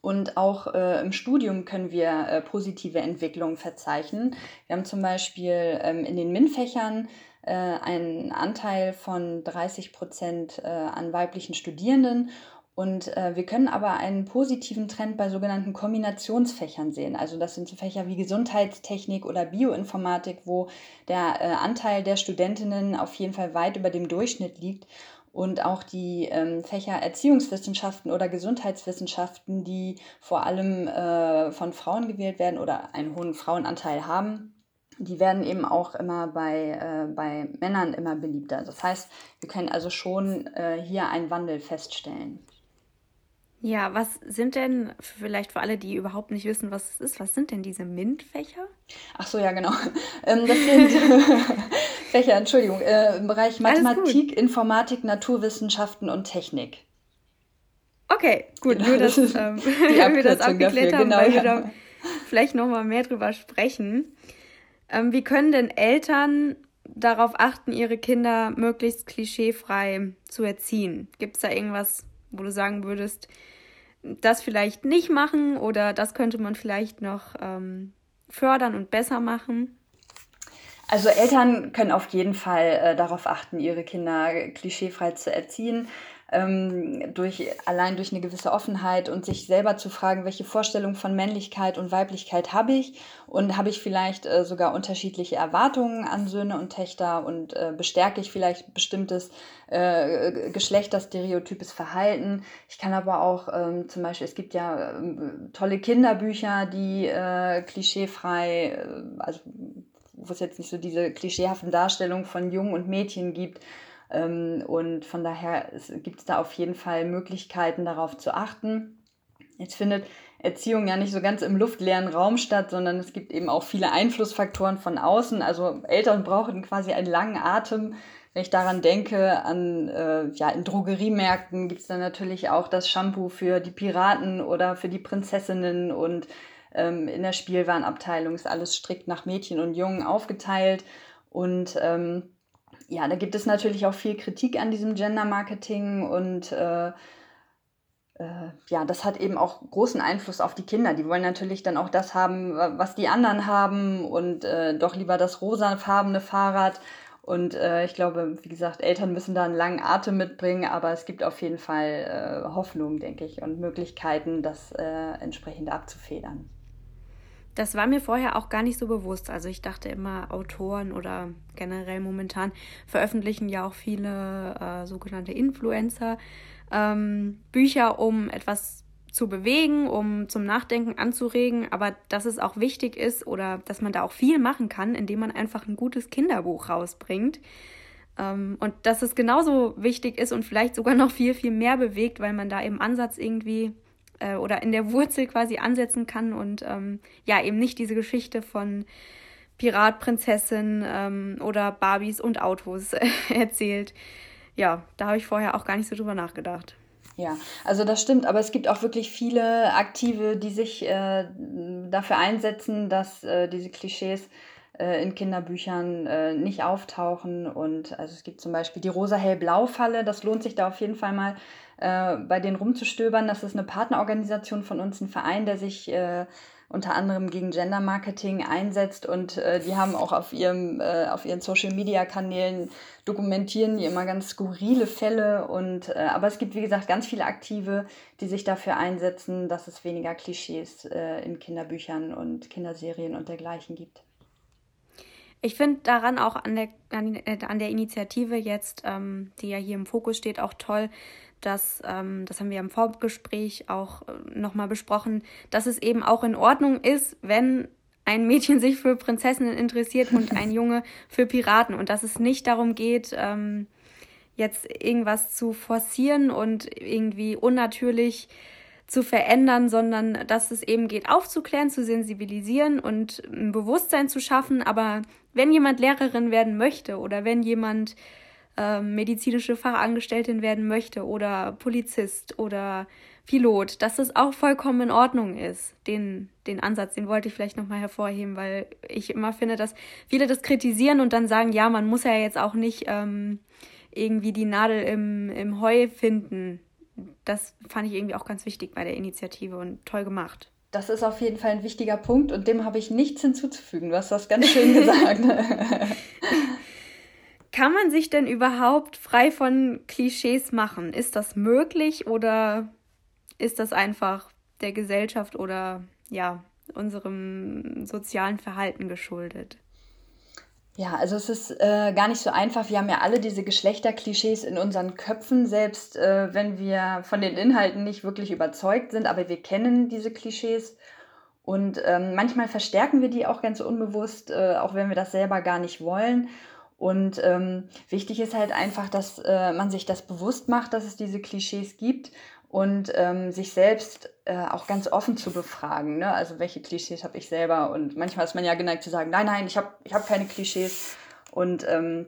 Und auch äh, im Studium können wir äh, positive Entwicklungen verzeichnen. Wir haben zum Beispiel ähm, in den MINT-Fächern äh, einen Anteil von 30 Prozent äh, an weiblichen Studierenden. Und äh, wir können aber einen positiven Trend bei sogenannten Kombinationsfächern sehen. Also das sind so Fächer wie Gesundheitstechnik oder Bioinformatik, wo der äh, Anteil der Studentinnen auf jeden Fall weit über dem Durchschnitt liegt. Und auch die ähm, Fächer Erziehungswissenschaften oder Gesundheitswissenschaften, die vor allem äh, von Frauen gewählt werden oder einen hohen Frauenanteil haben, die werden eben auch immer bei, äh, bei Männern immer beliebter. Das heißt, wir können also schon äh, hier einen Wandel feststellen. Ja, was sind denn, vielleicht für alle, die überhaupt nicht wissen, was es ist, was sind denn diese MINT-Fächer? Ach so, ja, genau. [LAUGHS] Ähm, das sind [LAUGHS] Fächer, Entschuldigung, äh, im Bereich Mathematik, Informatik, Naturwissenschaften und Technik. Okay, gut, genau, nur dass das [LAUGHS] ähm, [LAUGHS] wir das abgeklärt dafür, haben, genau, weil ja. wir da vielleicht nochmal mehr drüber sprechen. Ähm, wie können denn Eltern darauf achten, ihre Kinder möglichst klischeefrei zu erziehen? Gibt es da irgendwas, wo du sagen würdest, das vielleicht nicht machen oder das könnte man vielleicht noch ähm, fördern und besser machen? Also Eltern können auf jeden Fall äh, darauf achten, ihre Kinder klischeefrei zu erziehen ähm, durch, allein durch eine gewisse Offenheit und sich selber zu fragen, welche Vorstellung von Männlichkeit und Weiblichkeit habe ich und habe ich vielleicht äh, sogar unterschiedliche Erwartungen an Söhne und Töchter und äh, bestärke ich vielleicht bestimmtes äh, geschlechterstereotypes Verhalten. Ich kann aber auch ähm, zum Beispiel, es gibt ja ähm, tolle Kinderbücher, die äh, klischeefrei, äh, also wo es jetzt nicht so diese klischeehaften Darstellungen von Jungen und Mädchen gibt, ähm, und von daher gibt es da auf jeden Fall Möglichkeiten, darauf zu achten. Jetzt findet Erziehung ja nicht so ganz im luftleeren Raum statt, sondern es gibt eben auch viele Einflussfaktoren von außen. Also Eltern brauchen quasi einen langen Atem. Wenn ich daran denke, an äh, ja, in Drogeriemärkten gibt es dann natürlich auch das Shampoo für die Piraten oder für die Prinzessinnen und ähm, in der Spielwarenabteilung ist alles strikt nach Mädchen und Jungen aufgeteilt. Und ähm, ja, da gibt es natürlich auch viel Kritik an diesem Gender-Marketing und äh, äh, ja, das hat eben auch großen Einfluss auf die Kinder. Die wollen natürlich dann auch das haben, was die anderen haben und äh, doch lieber das rosafarbene Fahrrad. Und äh, ich glaube, wie gesagt, Eltern müssen da einen langen Atem mitbringen, aber es gibt auf jeden Fall äh, Hoffnung, denke ich, und Möglichkeiten, das äh, entsprechend abzufedern. Das war mir vorher auch gar nicht so bewusst. Also ich dachte immer, Autoren oder generell momentan veröffentlichen ja auch viele äh, sogenannte Influencer ähm, Bücher, um etwas zu bewegen, um zum Nachdenken anzuregen, aber dass es auch wichtig ist oder dass man da auch viel machen kann, indem man einfach ein gutes Kinderbuch rausbringt. Ähm, und dass es genauso wichtig ist und vielleicht sogar noch viel, viel mehr bewegt, weil man da im Ansatz irgendwie äh, oder in der Wurzel quasi ansetzen kann und ähm, ja, eben nicht diese Geschichte von Pirat, Prinzessin ähm, oder Barbies und Autos äh, [LAUGHS] erzählt. Ja, da habe ich vorher auch gar nicht so drüber nachgedacht. Ja, also das stimmt, aber es gibt auch wirklich viele Aktive, die sich äh, dafür einsetzen, dass äh, diese Klischees äh, in Kinderbüchern äh, nicht auftauchen. Und also es gibt zum Beispiel die Rosa-Hell-Blau-Falle, das lohnt sich da auf jeden Fall mal äh, bei denen rumzustöbern. Das ist eine Partnerorganisation von uns, ein Verein, der sich äh, unter anderem gegen Gender Marketing einsetzt und äh, die haben auch auf ihrem äh, auf ihren Social Media Kanälen dokumentieren die immer ganz skurrile Fälle und äh, aber es gibt wie gesagt ganz viele Aktive, die sich dafür einsetzen, dass es weniger Klischees äh, in Kinderbüchern und Kinderserien und dergleichen gibt. Ich finde daran auch an der, an, äh, der Initiative jetzt, ähm, die ja hier im Fokus steht, auch toll, dass, ähm, das haben wir im Vorgespräch auch äh, nochmal besprochen, dass es eben auch in Ordnung ist, wenn ein Mädchen sich für Prinzessinnen interessiert und [LAUGHS] ein Junge für Piraten und dass es nicht darum geht, ähm, jetzt irgendwas zu forcieren und irgendwie unnatürlich zu verändern, sondern dass es eben geht, aufzuklären, zu sensibilisieren und ein Bewusstsein zu schaffen. Aber wenn jemand Lehrerin werden möchte oder wenn jemand äh, medizinische Fachangestelltin werden möchte oder Polizist oder Pilot, dass es auch vollkommen in Ordnung ist. Den, den Ansatz, den wollte ich vielleicht nochmal hervorheben, weil ich immer finde, dass viele das kritisieren und dann sagen, ja, man muss ja jetzt auch nicht ähm, irgendwie die Nadel im, im Heu finden das fand ich irgendwie auch ganz wichtig bei der Initiative und toll gemacht. Das ist auf jeden Fall ein wichtiger Punkt und dem habe ich nichts hinzuzufügen. Du hast das ganz schön gesagt. [LAUGHS] Kann man sich denn überhaupt frei von Klischees machen? Ist das möglich oder ist das einfach der Gesellschaft oder ja, unserem sozialen Verhalten geschuldet? Ja, also es ist äh, gar nicht so einfach. Wir haben ja alle diese Geschlechterklischees in unseren Köpfen, selbst äh, wenn wir von den Inhalten nicht wirklich überzeugt sind, aber wir kennen diese Klischees. Und ähm, manchmal verstärken wir die auch ganz unbewusst, äh, auch wenn wir das selber gar nicht wollen. Und ähm, wichtig ist halt einfach, dass äh, man sich das bewusst macht, dass es diese Klischees gibt und ähm, sich selbst äh, auch ganz offen zu befragen. Ne? Also welche Klischees habe ich selber? Und manchmal ist man ja geneigt zu sagen, nein, nein, ich habe ich hab keine Klischees. Und ähm,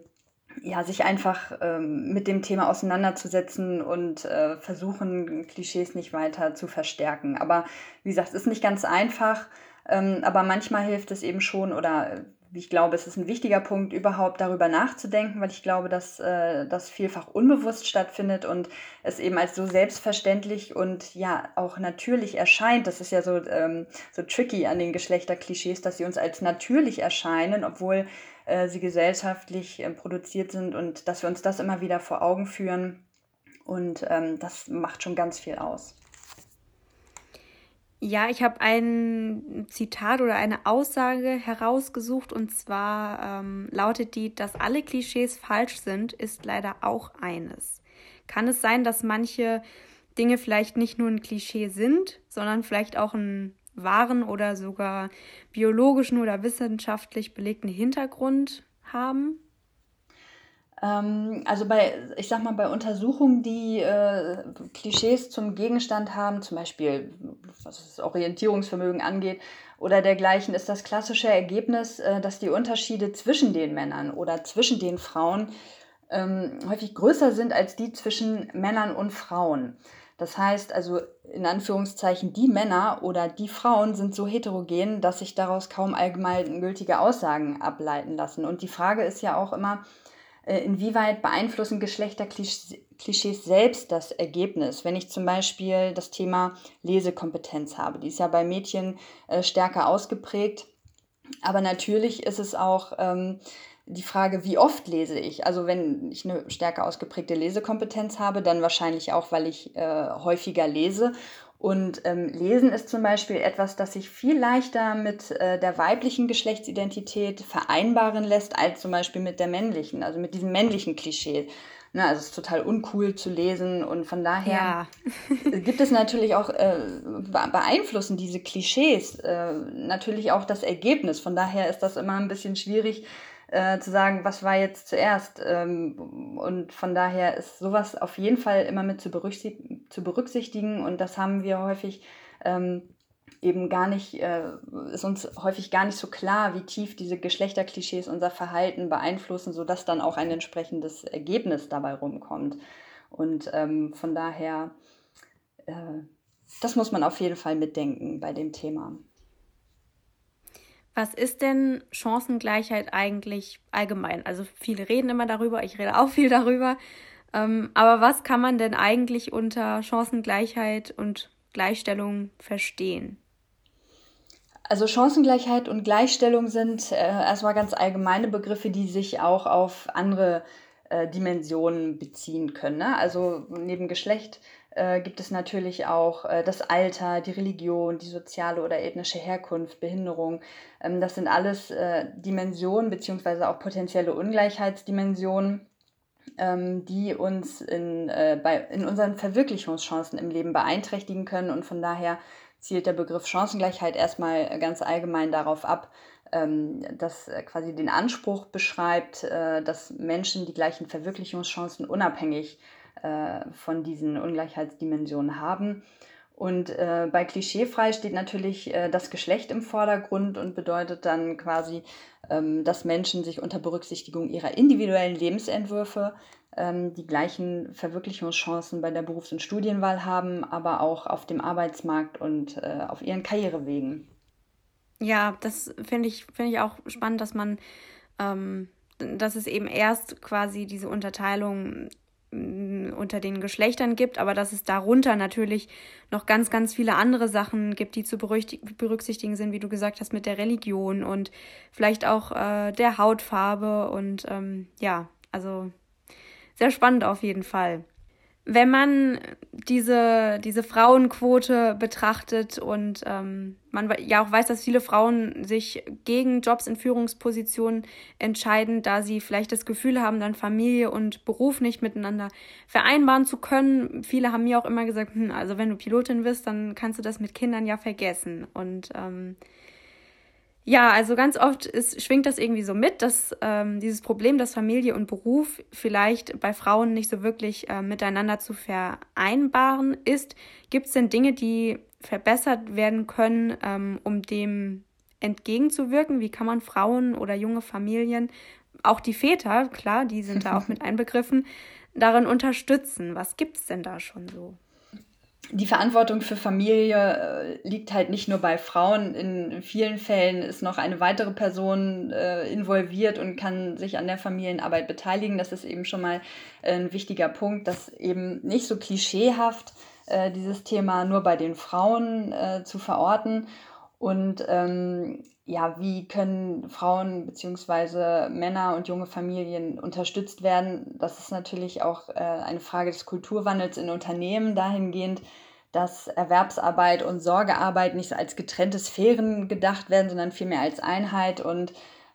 ja, sich einfach ähm, mit dem Thema auseinanderzusetzen und äh, versuchen, Klischees nicht weiter zu verstärken. Aber wie gesagt, es ist nicht ganz einfach, ähm, aber manchmal hilft es eben schon oder ich glaube, es ist ein wichtiger Punkt, überhaupt darüber nachzudenken, weil ich glaube, dass äh, das vielfach unbewusst stattfindet und es eben als so selbstverständlich und ja auch natürlich erscheint. Das ist ja so, ähm, so tricky an den Geschlechterklischees, dass sie uns als natürlich erscheinen, obwohl äh, sie gesellschaftlich äh, produziert sind und dass wir uns das immer wieder vor Augen führen. Und ähm, das macht schon ganz viel aus. Ja, ich habe ein Zitat oder eine Aussage herausgesucht und zwar ähm, lautet die, dass alle Klischees falsch sind, ist leider auch eines. Kann es sein, dass manche Dinge vielleicht nicht nur ein Klischee sind, sondern vielleicht auch einen wahren oder sogar biologischen oder wissenschaftlich belegten Hintergrund haben? Ähm, also bei, ich sag mal, bei Untersuchungen, die äh, Klischees zum Gegenstand haben, zum Beispiel was das Orientierungsvermögen angeht oder dergleichen, ist das klassische Ergebnis, äh, dass die Unterschiede zwischen den Männern oder zwischen den Frauen ähm, häufig größer sind als die zwischen Männern und Frauen. Das heißt also in Anführungszeichen, die Männer oder die Frauen sind so heterogen, dass sich daraus kaum allgemeingültige Aussagen ableiten lassen. Und die Frage ist ja auch immer, inwieweit beeinflussen Geschlechterklischees selbst das Ergebnis? Wenn ich zum Beispiel das Thema Lesekompetenz habe, die ist ja bei Mädchen äh, stärker ausgeprägt, aber natürlich ist es auch ähm, die Frage, wie oft lese ich? Also wenn ich eine stärker ausgeprägte Lesekompetenz habe, dann wahrscheinlich auch, weil ich äh, häufiger lese. Und ähm, Lesen ist zum Beispiel etwas, das sich viel leichter mit äh, der weiblichen Geschlechtsidentität vereinbaren lässt, als zum Beispiel mit der männlichen, also mit diesem männlichen Klischee. Ne, also es ist total uncool zu lesen und von daher ja. [LAUGHS] gibt es natürlich auch, äh, beeinflussen diese Klischees äh, natürlich auch das Ergebnis. Von daher ist das immer ein bisschen schwierig, äh, zu sagen, was war jetzt zuerst. Ähm, und von daher ist sowas auf jeden Fall immer mit zu, berücksichtigen, zu berücksichtigen. Und das haben wir häufig ähm, eben gar nicht, äh, ist uns häufig gar nicht so klar, wie tief diese Geschlechterklischees unser Verhalten beeinflussen, sodass dann auch ein entsprechendes Ergebnis dabei rumkommt. Und ähm, von daher, äh, das muss man auf jeden Fall mitdenken bei dem Thema. Was ist denn Chancengleichheit eigentlich allgemein? Also viele reden immer darüber, ich rede auch viel darüber. Ähm, aber was kann man denn eigentlich unter Chancengleichheit und Gleichstellung verstehen? Also Chancengleichheit und Gleichstellung sind äh, erstmal ganz allgemeine Begriffe, die sich auch auf andere äh, Dimensionen beziehen können. Ne? Also neben Geschlecht äh, gibt es natürlich auch äh, das Alter, die Religion, die soziale oder ethnische Herkunft, Behinderung. Ähm, das sind alles äh, Dimensionen beziehungsweise auch potenzielle Ungleichheitsdimensionen, ähm, die uns in, äh, bei, in unseren Verwirklichungschancen im Leben beeinträchtigen können. Und von daher zielt der Begriff Chancengleichheit erstmal ganz allgemein darauf ab, ähm, das quasi den Anspruch beschreibt, äh, dass Menschen die gleichen Verwirklichungschancen unabhängig äh, von diesen Ungleichheitsdimensionen haben. Und äh, bei klischeefrei steht natürlich äh, das Geschlecht im Vordergrund und bedeutet dann quasi, ähm, dass Menschen sich unter Berücksichtigung ihrer individuellen Lebensentwürfe ähm, die gleichen Verwirklichungschancen bei der Berufs- und Studienwahl haben, aber auch auf dem Arbeitsmarkt und äh, auf ihren Karrierewegen. Ja, das finde ich, find ich auch spannend, dass man, ähm, dass es eben erst quasi diese Unterteilung unter den Geschlechtern gibt, aber dass es darunter natürlich noch ganz, ganz viele andere Sachen gibt, die zu berücksichtigen sind, wie du gesagt hast, mit der Religion und vielleicht auch äh, der Hautfarbe und ähm, ja, also sehr spannend auf jeden Fall wenn man diese, diese Frauenquote betrachtet und ähm, man ja auch weiß, dass viele Frauen sich gegen Jobs in Führungspositionen entscheiden, da sie vielleicht das Gefühl haben, dann Familie und Beruf nicht miteinander vereinbaren zu können. Viele haben mir auch immer gesagt, hm, also wenn du Pilotin wirst, dann kannst du das mit Kindern ja vergessen. Und ähm, ja, also ganz oft ist, schwingt das irgendwie so mit, dass ähm, dieses Problem, dass Familie und Beruf vielleicht bei Frauen nicht so wirklich äh, miteinander zu vereinbaren ist. Gibt es denn Dinge, die verbessert werden können, ähm, um dem entgegenzuwirken? Wie kann man Frauen oder junge Familien, auch die Väter, klar, die sind da auch [LAUGHS] mit einbegriffen, darin unterstützen? Was gibt es denn da schon so? Die Verantwortung für Familie äh, liegt halt nicht nur bei Frauen. In vielen Fällen ist noch eine weitere Person äh, involviert und kann sich an der Familienarbeit beteiligen. Das ist eben schon mal ein wichtiger Punkt, dass eben nicht so klischeehaft äh, dieses Thema nur bei den Frauen äh, zu verorten. Und ähm, ja, wie können Frauen bzw. Männer und junge Familien unterstützt werden? Das ist natürlich auch äh, eine Frage des Kulturwandels in Unternehmen dahingehend, dass Erwerbsarbeit und Sorgearbeit nicht als getrennte Sphären gedacht werden, sondern vielmehr als Einheit und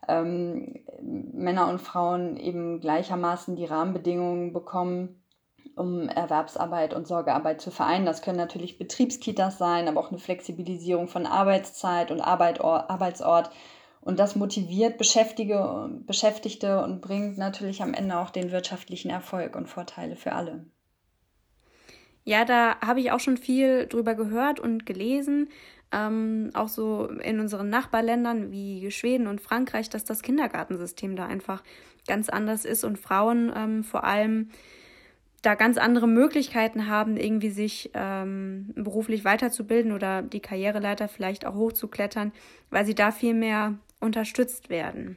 ähm, Männer und Frauen eben gleichermaßen die Rahmenbedingungen bekommen, um Erwerbsarbeit und Sorgearbeit zu vereinen. Das können natürlich Betriebskitas sein, aber auch eine Flexibilisierung von Arbeitszeit und Arbeitsort. Und das motiviert Beschäftigte, Beschäftigte und bringt natürlich am Ende auch den wirtschaftlichen Erfolg und Vorteile für alle. Ja, da habe ich auch schon viel drüber gehört und gelesen. Ähm, auch so in unseren Nachbarländern wie Schweden und Frankreich, dass das Kindergartensystem da einfach ganz anders ist und Frauen ähm, vor allem da ganz andere Möglichkeiten haben, irgendwie sich ähm, beruflich weiterzubilden oder die Karriereleiter vielleicht auch hochzuklettern, weil sie da viel mehr unterstützt werden.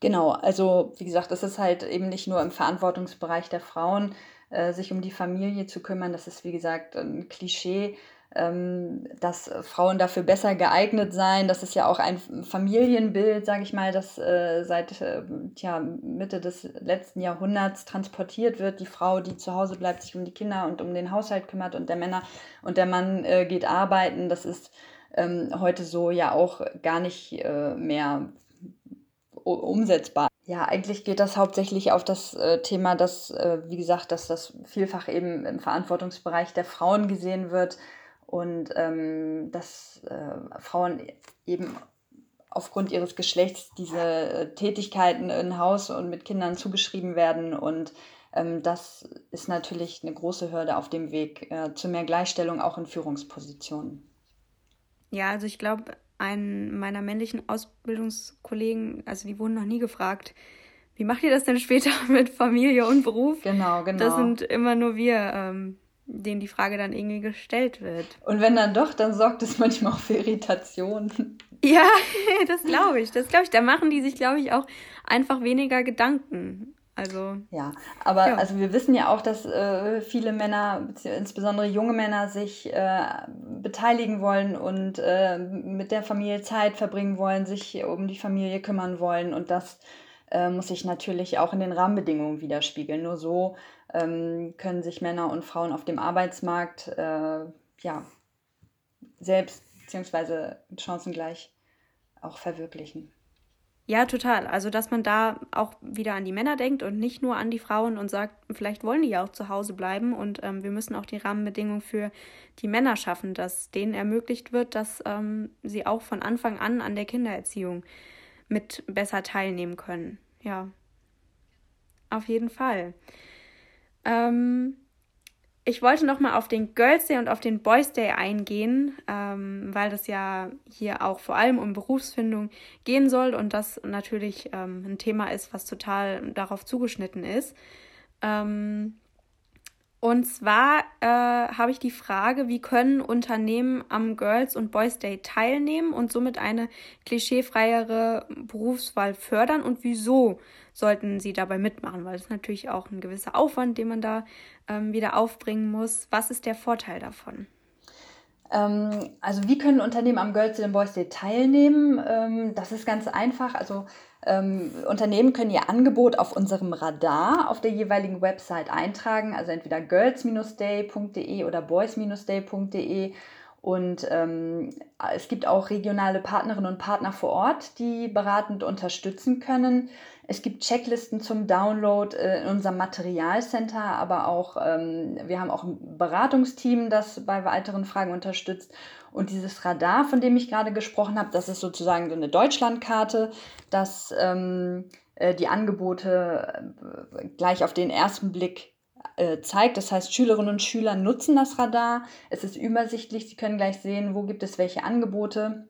Genau, also wie gesagt, das ist halt eben nicht nur im Verantwortungsbereich der Frauen, äh, sich um die Familie zu kümmern. Das ist, wie gesagt, ein Klischee, ähm, dass Frauen dafür besser geeignet seien. Das ist ja auch ein Familienbild, sage ich mal, das äh, seit äh, tja, Mitte des letzten Jahrhunderts transportiert wird. Die Frau, die zu Hause bleibt, sich um die Kinder und um den Haushalt kümmert und der Männer und der Mann äh, geht arbeiten. Das ist ähm, heute so ja auch gar nicht äh, mehr umsetzbar. Ja, eigentlich geht das hauptsächlich auf das äh, Thema, dass, äh, wie gesagt, dass das vielfach eben im Verantwortungsbereich der Frauen gesehen wird und ähm, dass äh, Frauen eben aufgrund ihres Geschlechts diese äh, Tätigkeiten in Haus und mit Kindern zugeschrieben werden. Und ähm, das ist natürlich eine große Hürde auf dem Weg zu mehr Gleichstellung auch in Führungspositionen. Ja, also ich glaube, einen meiner männlichen Ausbildungskollegen, also die wurden noch nie gefragt, wie macht ihr das denn später [LAUGHS] mit Familie und Beruf? Genau, genau. Das sind immer nur wir, ähm, denen die Frage dann irgendwie gestellt wird. Und wenn dann doch, dann sorgt es manchmal auch für Irritation. Ja, [LAUGHS] das glaube ich. Das glaube ich. Da machen die sich, glaube ich, auch einfach weniger Gedanken. Also. Ja, aber ja. also wir wissen ja auch, dass äh, viele Männer, insbesondere junge Männer, sich äh, beteiligen wollen und äh, mit der Familie Zeit verbringen wollen, sich um die Familie kümmern wollen. Und das äh, muss sich natürlich auch in den Rahmenbedingungen widerspiegeln. Nur so ähm, können sich Männer und Frauen auf dem Arbeitsmarkt äh, ja, selbst bzw. chancengleich auch verwirklichen. Ja, total. Also, dass man da auch wieder an die Männer denkt und nicht nur an die Frauen und sagt, vielleicht wollen die ja auch zu Hause bleiben und ähm, wir müssen auch die Rahmenbedingungen für die Männer schaffen, dass denen ermöglicht wird, dass ähm, sie auch von Anfang an an der Kindererziehung mit besser teilnehmen können. Ja, auf jeden Fall. Ähm, ich wollte noch mal auf den Girls Day und auf den Boys Day eingehen, ähm, weil das ja hier auch vor allem um Berufsfindung gehen soll und das natürlich ähm, ein Thema ist, was total darauf zugeschnitten ist. Ähm, und zwar äh, habe ich die Frage, wie können Unternehmen am Girls und Boys Day teilnehmen und somit eine klischeefreiere Berufswahl fördern und wieso sollten sie dabei mitmachen, weil es natürlich auch ein gewisser Aufwand, den man da ähm, wieder aufbringen muss. Was ist der Vorteil davon? Ähm, also wie können Unternehmen am Girls and Boys Day teilnehmen? Ähm, das ist ganz einfach. Also ähm, Unternehmen können ihr Angebot auf unserem Radar auf der jeweiligen Website eintragen, also entweder girls-day.de oder boys-day.de. Und ähm, es gibt auch regionale Partnerinnen und Partner vor Ort, die beratend unterstützen können. Es gibt Checklisten zum Download äh, in unserem Materialcenter, aber auch ähm, wir haben auch ein Beratungsteam, das bei weiteren Fragen unterstützt. Und dieses Radar, von dem ich gerade gesprochen habe, das ist sozusagen so eine Deutschlandkarte, das ähm, äh, die Angebote äh, gleich auf den ersten Blick zeigt. Das heißt, Schülerinnen und Schüler nutzen das Radar. Es ist übersichtlich. Sie können gleich sehen, wo gibt es welche Angebote.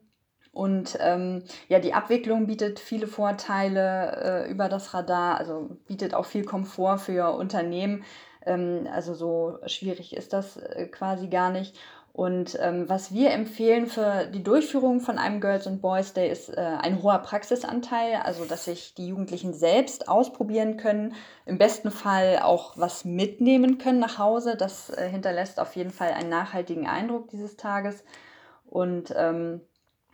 Und ähm, ja, die Abwicklung bietet viele Vorteile äh, über das Radar, also bietet auch viel Komfort für Unternehmen. Ähm, also so schwierig ist das äh, quasi gar nicht. Und ähm, was wir empfehlen für die Durchführung von einem Girls and Boys Day ist äh, ein hoher Praxisanteil, also dass sich die Jugendlichen selbst ausprobieren können, im besten Fall auch was mitnehmen können nach Hause. Das äh, hinterlässt auf jeden Fall einen nachhaltigen Eindruck dieses Tages. Und ähm,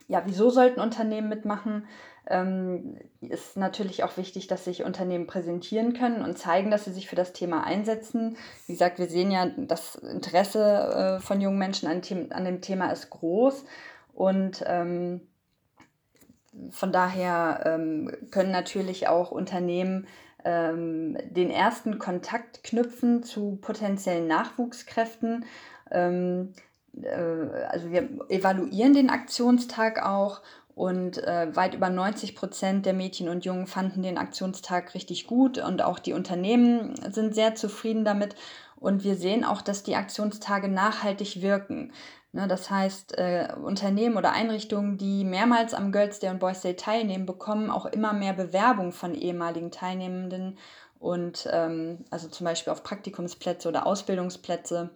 ja, wieso sollten Unternehmen mitmachen? Ähm, ist natürlich auch wichtig, dass sich Unternehmen präsentieren können und zeigen, dass sie sich für das Thema einsetzen. Wie gesagt, wir sehen ja, das Interesse äh, von jungen Menschen an, an, dem Thema ist groß und ähm, von daher ähm, können natürlich auch Unternehmen ähm, den ersten Kontakt knüpfen zu potenziellen Nachwuchskräften. Äh, also wir evaluieren den Aktionstag auch und äh, weit über 90 Prozent der Mädchen und Jungen fanden den Aktionstag richtig gut und auch die Unternehmen sind sehr zufrieden damit. Und wir sehen auch, dass die Aktionstage nachhaltig wirken. Ne, das heißt, äh, Unternehmen oder Einrichtungen, die mehrmals am Girls Day und Boys Day teilnehmen, bekommen auch immer mehr Bewerbung von ehemaligen Teilnehmenden und ähm, also zum Beispiel auf Praktikumsplätze oder Ausbildungsplätze.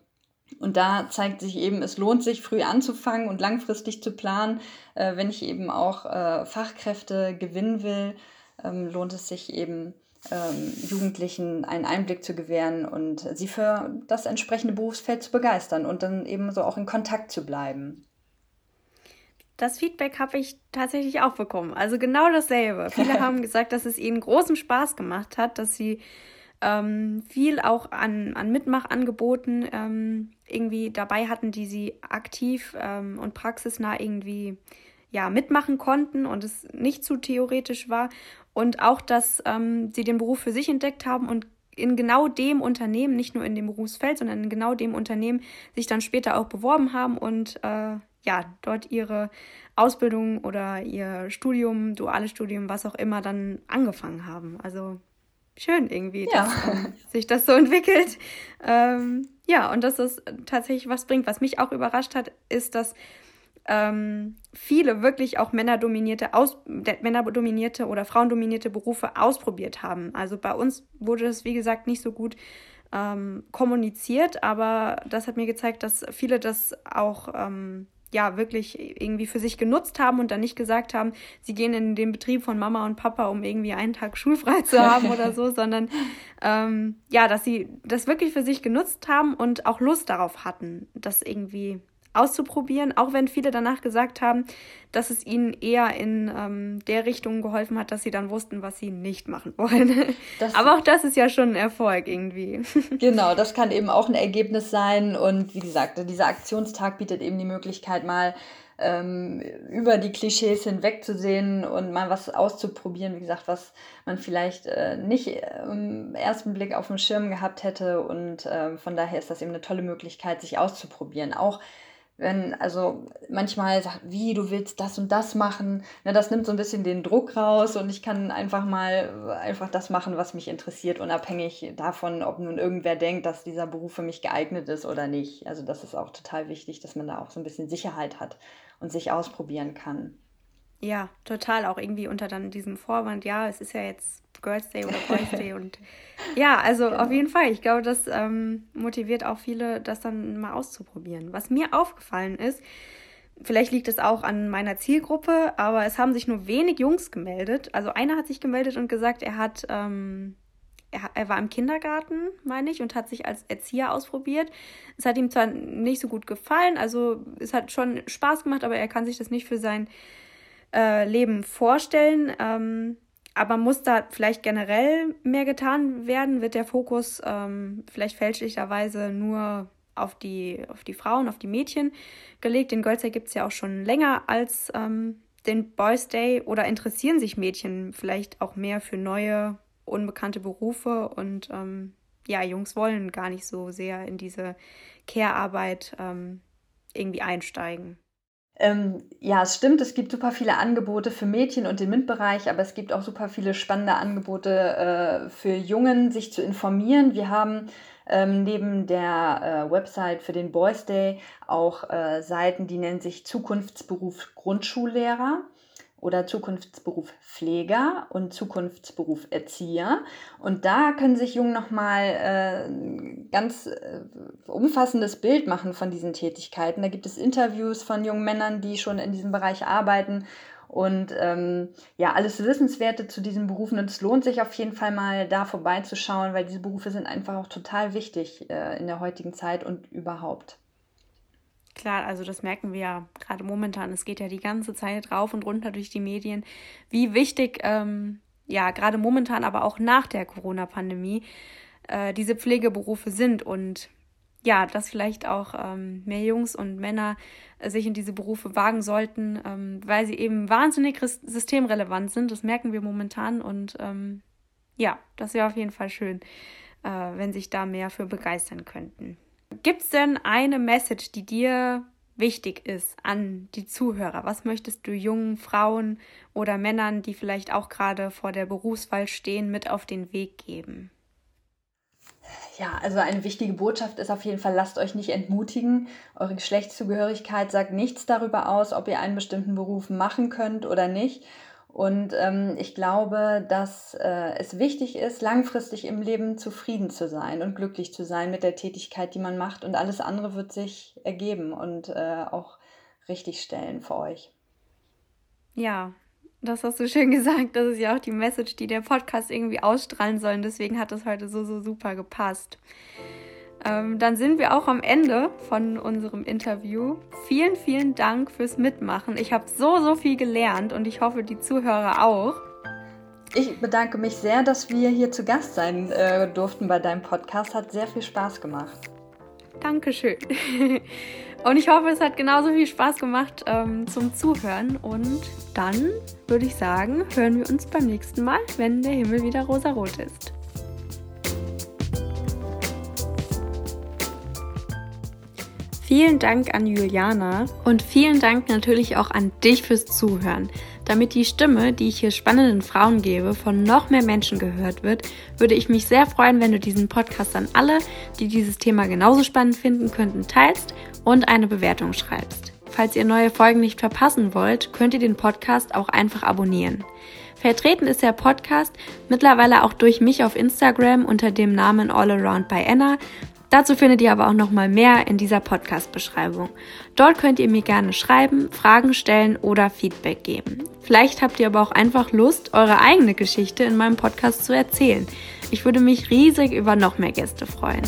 Und da zeigt sich eben, es lohnt sich, früh anzufangen und langfristig zu planen. Äh, wenn ich eben auch äh, Fachkräfte gewinnen will, ähm, lohnt es sich eben, ähm, Jugendlichen einen Einblick zu gewähren und sie für das entsprechende Berufsfeld zu begeistern und dann eben so auch in Kontakt zu bleiben. Das Feedback habe ich tatsächlich auch bekommen. Also genau dasselbe. Viele [LAUGHS] haben gesagt, dass es ihnen großen Spaß gemacht hat, dass sie ähm, viel auch an, an Mitmachangeboten ähm, irgendwie dabei hatten, die sie aktiv ähm, und praxisnah irgendwie ja, mitmachen konnten und es nicht zu theoretisch war. Und auch, dass ähm, sie den Beruf für sich entdeckt haben und in genau dem Unternehmen, nicht nur in dem Berufsfeld, sondern in genau dem Unternehmen sich dann später auch beworben haben und äh, ja, dort ihre Ausbildung oder ihr Studium, duales Studium, was auch immer, dann angefangen haben. Also schön irgendwie, ja. dass ähm, sich das so entwickelt. Ähm, ja, und dass es tatsächlich was bringt. Was mich auch überrascht hat, ist, dass ähm, viele wirklich auch männerdominierte, aus, männerdominierte oder frauendominierte Berufe ausprobiert haben. Also bei uns wurde das, wie gesagt, nicht so gut ähm, kommuniziert, aber das hat mir gezeigt, dass viele das auch ähm, ja wirklich irgendwie für sich genutzt haben und dann nicht gesagt haben, sie gehen in den Betrieb von Mama und Papa, um irgendwie einen Tag schulfrei zu [LAUGHS] haben oder so, sondern ähm, ja, dass sie das wirklich für sich genutzt haben und auch Lust darauf hatten, das irgendwie auszuprobieren, auch wenn viele danach gesagt haben, dass es ihnen eher in ähm, der Richtung geholfen hat, dass sie dann wussten, was sie nicht machen wollen. [LAUGHS] Das, Aber auch das ist ja schon ein Erfolg irgendwie. [LAUGHS] Genau, das kann eben auch ein Ergebnis sein. Und wie gesagt, dieser Aktionstag bietet eben die Möglichkeit, mal ähm, über die Klischees hinwegzusehen und mal was auszuprobieren, wie gesagt, was man vielleicht äh, nicht im ersten Blick auf dem Schirm gehabt hätte. Und äh, von daher ist das eben eine tolle Möglichkeit, sich auszuprobieren. Auch wenn, also manchmal sagt, wie, du willst das und das machen, ne, das nimmt so ein bisschen den Druck raus und ich kann einfach mal einfach das machen, was mich interessiert, unabhängig davon, ob nun irgendwer denkt, dass dieser Beruf für mich geeignet ist oder nicht. Also das ist auch total wichtig, dass man da auch so ein bisschen Sicherheit hat und sich ausprobieren kann. Ja, total, auch irgendwie unter dann diesem Vorwand, ja, es ist ja jetzt Girls Day oder Boys Day und [LAUGHS] ja, also genau. auf jeden Fall. Ich glaube, das ähm, motiviert auch viele, das dann mal auszuprobieren. Was mir aufgefallen ist, vielleicht liegt es auch an meiner Zielgruppe, aber es haben sich nur wenig Jungs gemeldet. Also einer hat sich gemeldet und gesagt, er hat, ähm, er, er war im Kindergarten, meine ich, und hat sich als Erzieher ausprobiert. Es hat ihm zwar nicht so gut gefallen, also es hat schon Spaß gemacht, aber er kann sich das nicht für sein äh, Leben vorstellen. Ähm, aber muss da vielleicht generell mehr getan werden? Wird der Fokus ähm, vielleicht fälschlicherweise nur auf die, auf die Frauen, auf die Mädchen gelegt? Den Girls Day gibt es ja auch schon länger als ähm, den Boys Day. Oder interessieren sich Mädchen vielleicht auch mehr für neue, unbekannte Berufe? Und ähm, ja, Jungs wollen gar nicht so sehr in diese Care-Arbeit ähm, irgendwie einsteigen. Ähm, ja, es stimmt, es gibt super viele Angebote für Mädchen und den MINT-Bereich, aber es gibt auch super viele spannende Angebote äh, für Jungen, sich zu informieren. Wir haben ähm, neben der äh, Website für den Boys Day auch äh, Seiten, die nennen sich Zukunftsberuf Grundschullehrer oder Zukunftsberuf Pfleger und Zukunftsberuf Erzieher. Und da können sich Jungen nochmal äh, ganz äh, umfassendes Bild machen von diesen Tätigkeiten. Da gibt es Interviews von jungen Männern, die schon in diesem Bereich arbeiten und ähm, ja, alles Wissenswerte zu diesen Berufen. Und es lohnt sich auf jeden Fall mal da vorbeizuschauen, weil diese Berufe sind einfach auch total wichtig äh, in der heutigen Zeit und überhaupt. Klar, also das merken wir ja gerade momentan. Es geht ja die ganze Zeit rauf und runter durch die Medien, wie wichtig, ähm, ja, gerade momentan, aber auch nach der Corona-Pandemie, äh, diese Pflegeberufe sind und ja, dass vielleicht auch ähm, mehr Jungs und Männer äh, sich in diese Berufe wagen sollten, ähm, weil sie eben wahnsinnig systemrelevant sind. Das merken wir momentan und ähm, ja, das wäre auf jeden Fall schön, äh, wenn sich da mehr für begeistern könnten. Gibt es denn eine Message, die dir wichtig ist an die Zuhörer? Was möchtest du jungen Frauen oder Männern, die vielleicht auch gerade vor der Berufswahl stehen, mit auf den Weg geben? Ja, also eine wichtige Botschaft ist auf jeden Fall, lasst euch nicht entmutigen. Eure Geschlechtszugehörigkeit sagt nichts darüber aus, ob ihr einen bestimmten Beruf machen könnt oder nicht. Und ähm, ich glaube, dass äh, es wichtig ist, langfristig im Leben zufrieden zu sein und glücklich zu sein mit der Tätigkeit, die man macht. Und alles andere wird sich ergeben und äh, auch richtig stellen für euch. Ja, das hast du schön [LAUGHS] gesagt. Das ist ja auch die Message, die der Podcast irgendwie ausstrahlen soll. Und deswegen hat das heute so, so super gepasst. Ähm, dann sind wir auch am Ende von unserem Interview. Vielen, vielen Dank fürs Mitmachen. Ich habe so, so viel gelernt und ich hoffe, die Zuhörer auch. Ich bedanke mich sehr, dass wir hier zu Gast sein äh, durften bei deinem Podcast. Hat sehr viel Spaß gemacht. Dankeschön. [LAUGHS] Und ich hoffe, es hat genauso viel Spaß gemacht ähm, zum Zuhören. Und dann würde ich sagen, hören wir uns beim nächsten Mal, wenn der Himmel wieder rosarot ist. Vielen Dank an Juliana und vielen Dank natürlich auch an dich fürs Zuhören. Damit die Stimme, die ich hier spannenden Frauen gebe, von noch mehr Menschen gehört wird, würde ich mich sehr freuen, wenn du diesen Podcast an alle, die dieses Thema genauso spannend finden könnten, teilst und eine Bewertung schreibst. Falls ihr neue Folgen nicht verpassen wollt, könnt ihr den Podcast auch einfach abonnieren. Vertreten ist der Podcast mittlerweile auch durch mich auf Instagram unter dem Namen All Around by Anna. Dazu findet ihr aber auch noch mal mehr in dieser Podcast-Beschreibung. Dort könnt ihr mir gerne schreiben, Fragen stellen oder Feedback geben. Vielleicht habt ihr aber auch einfach Lust, eure eigene Geschichte in meinem Podcast zu erzählen. Ich würde mich riesig über noch mehr Gäste freuen.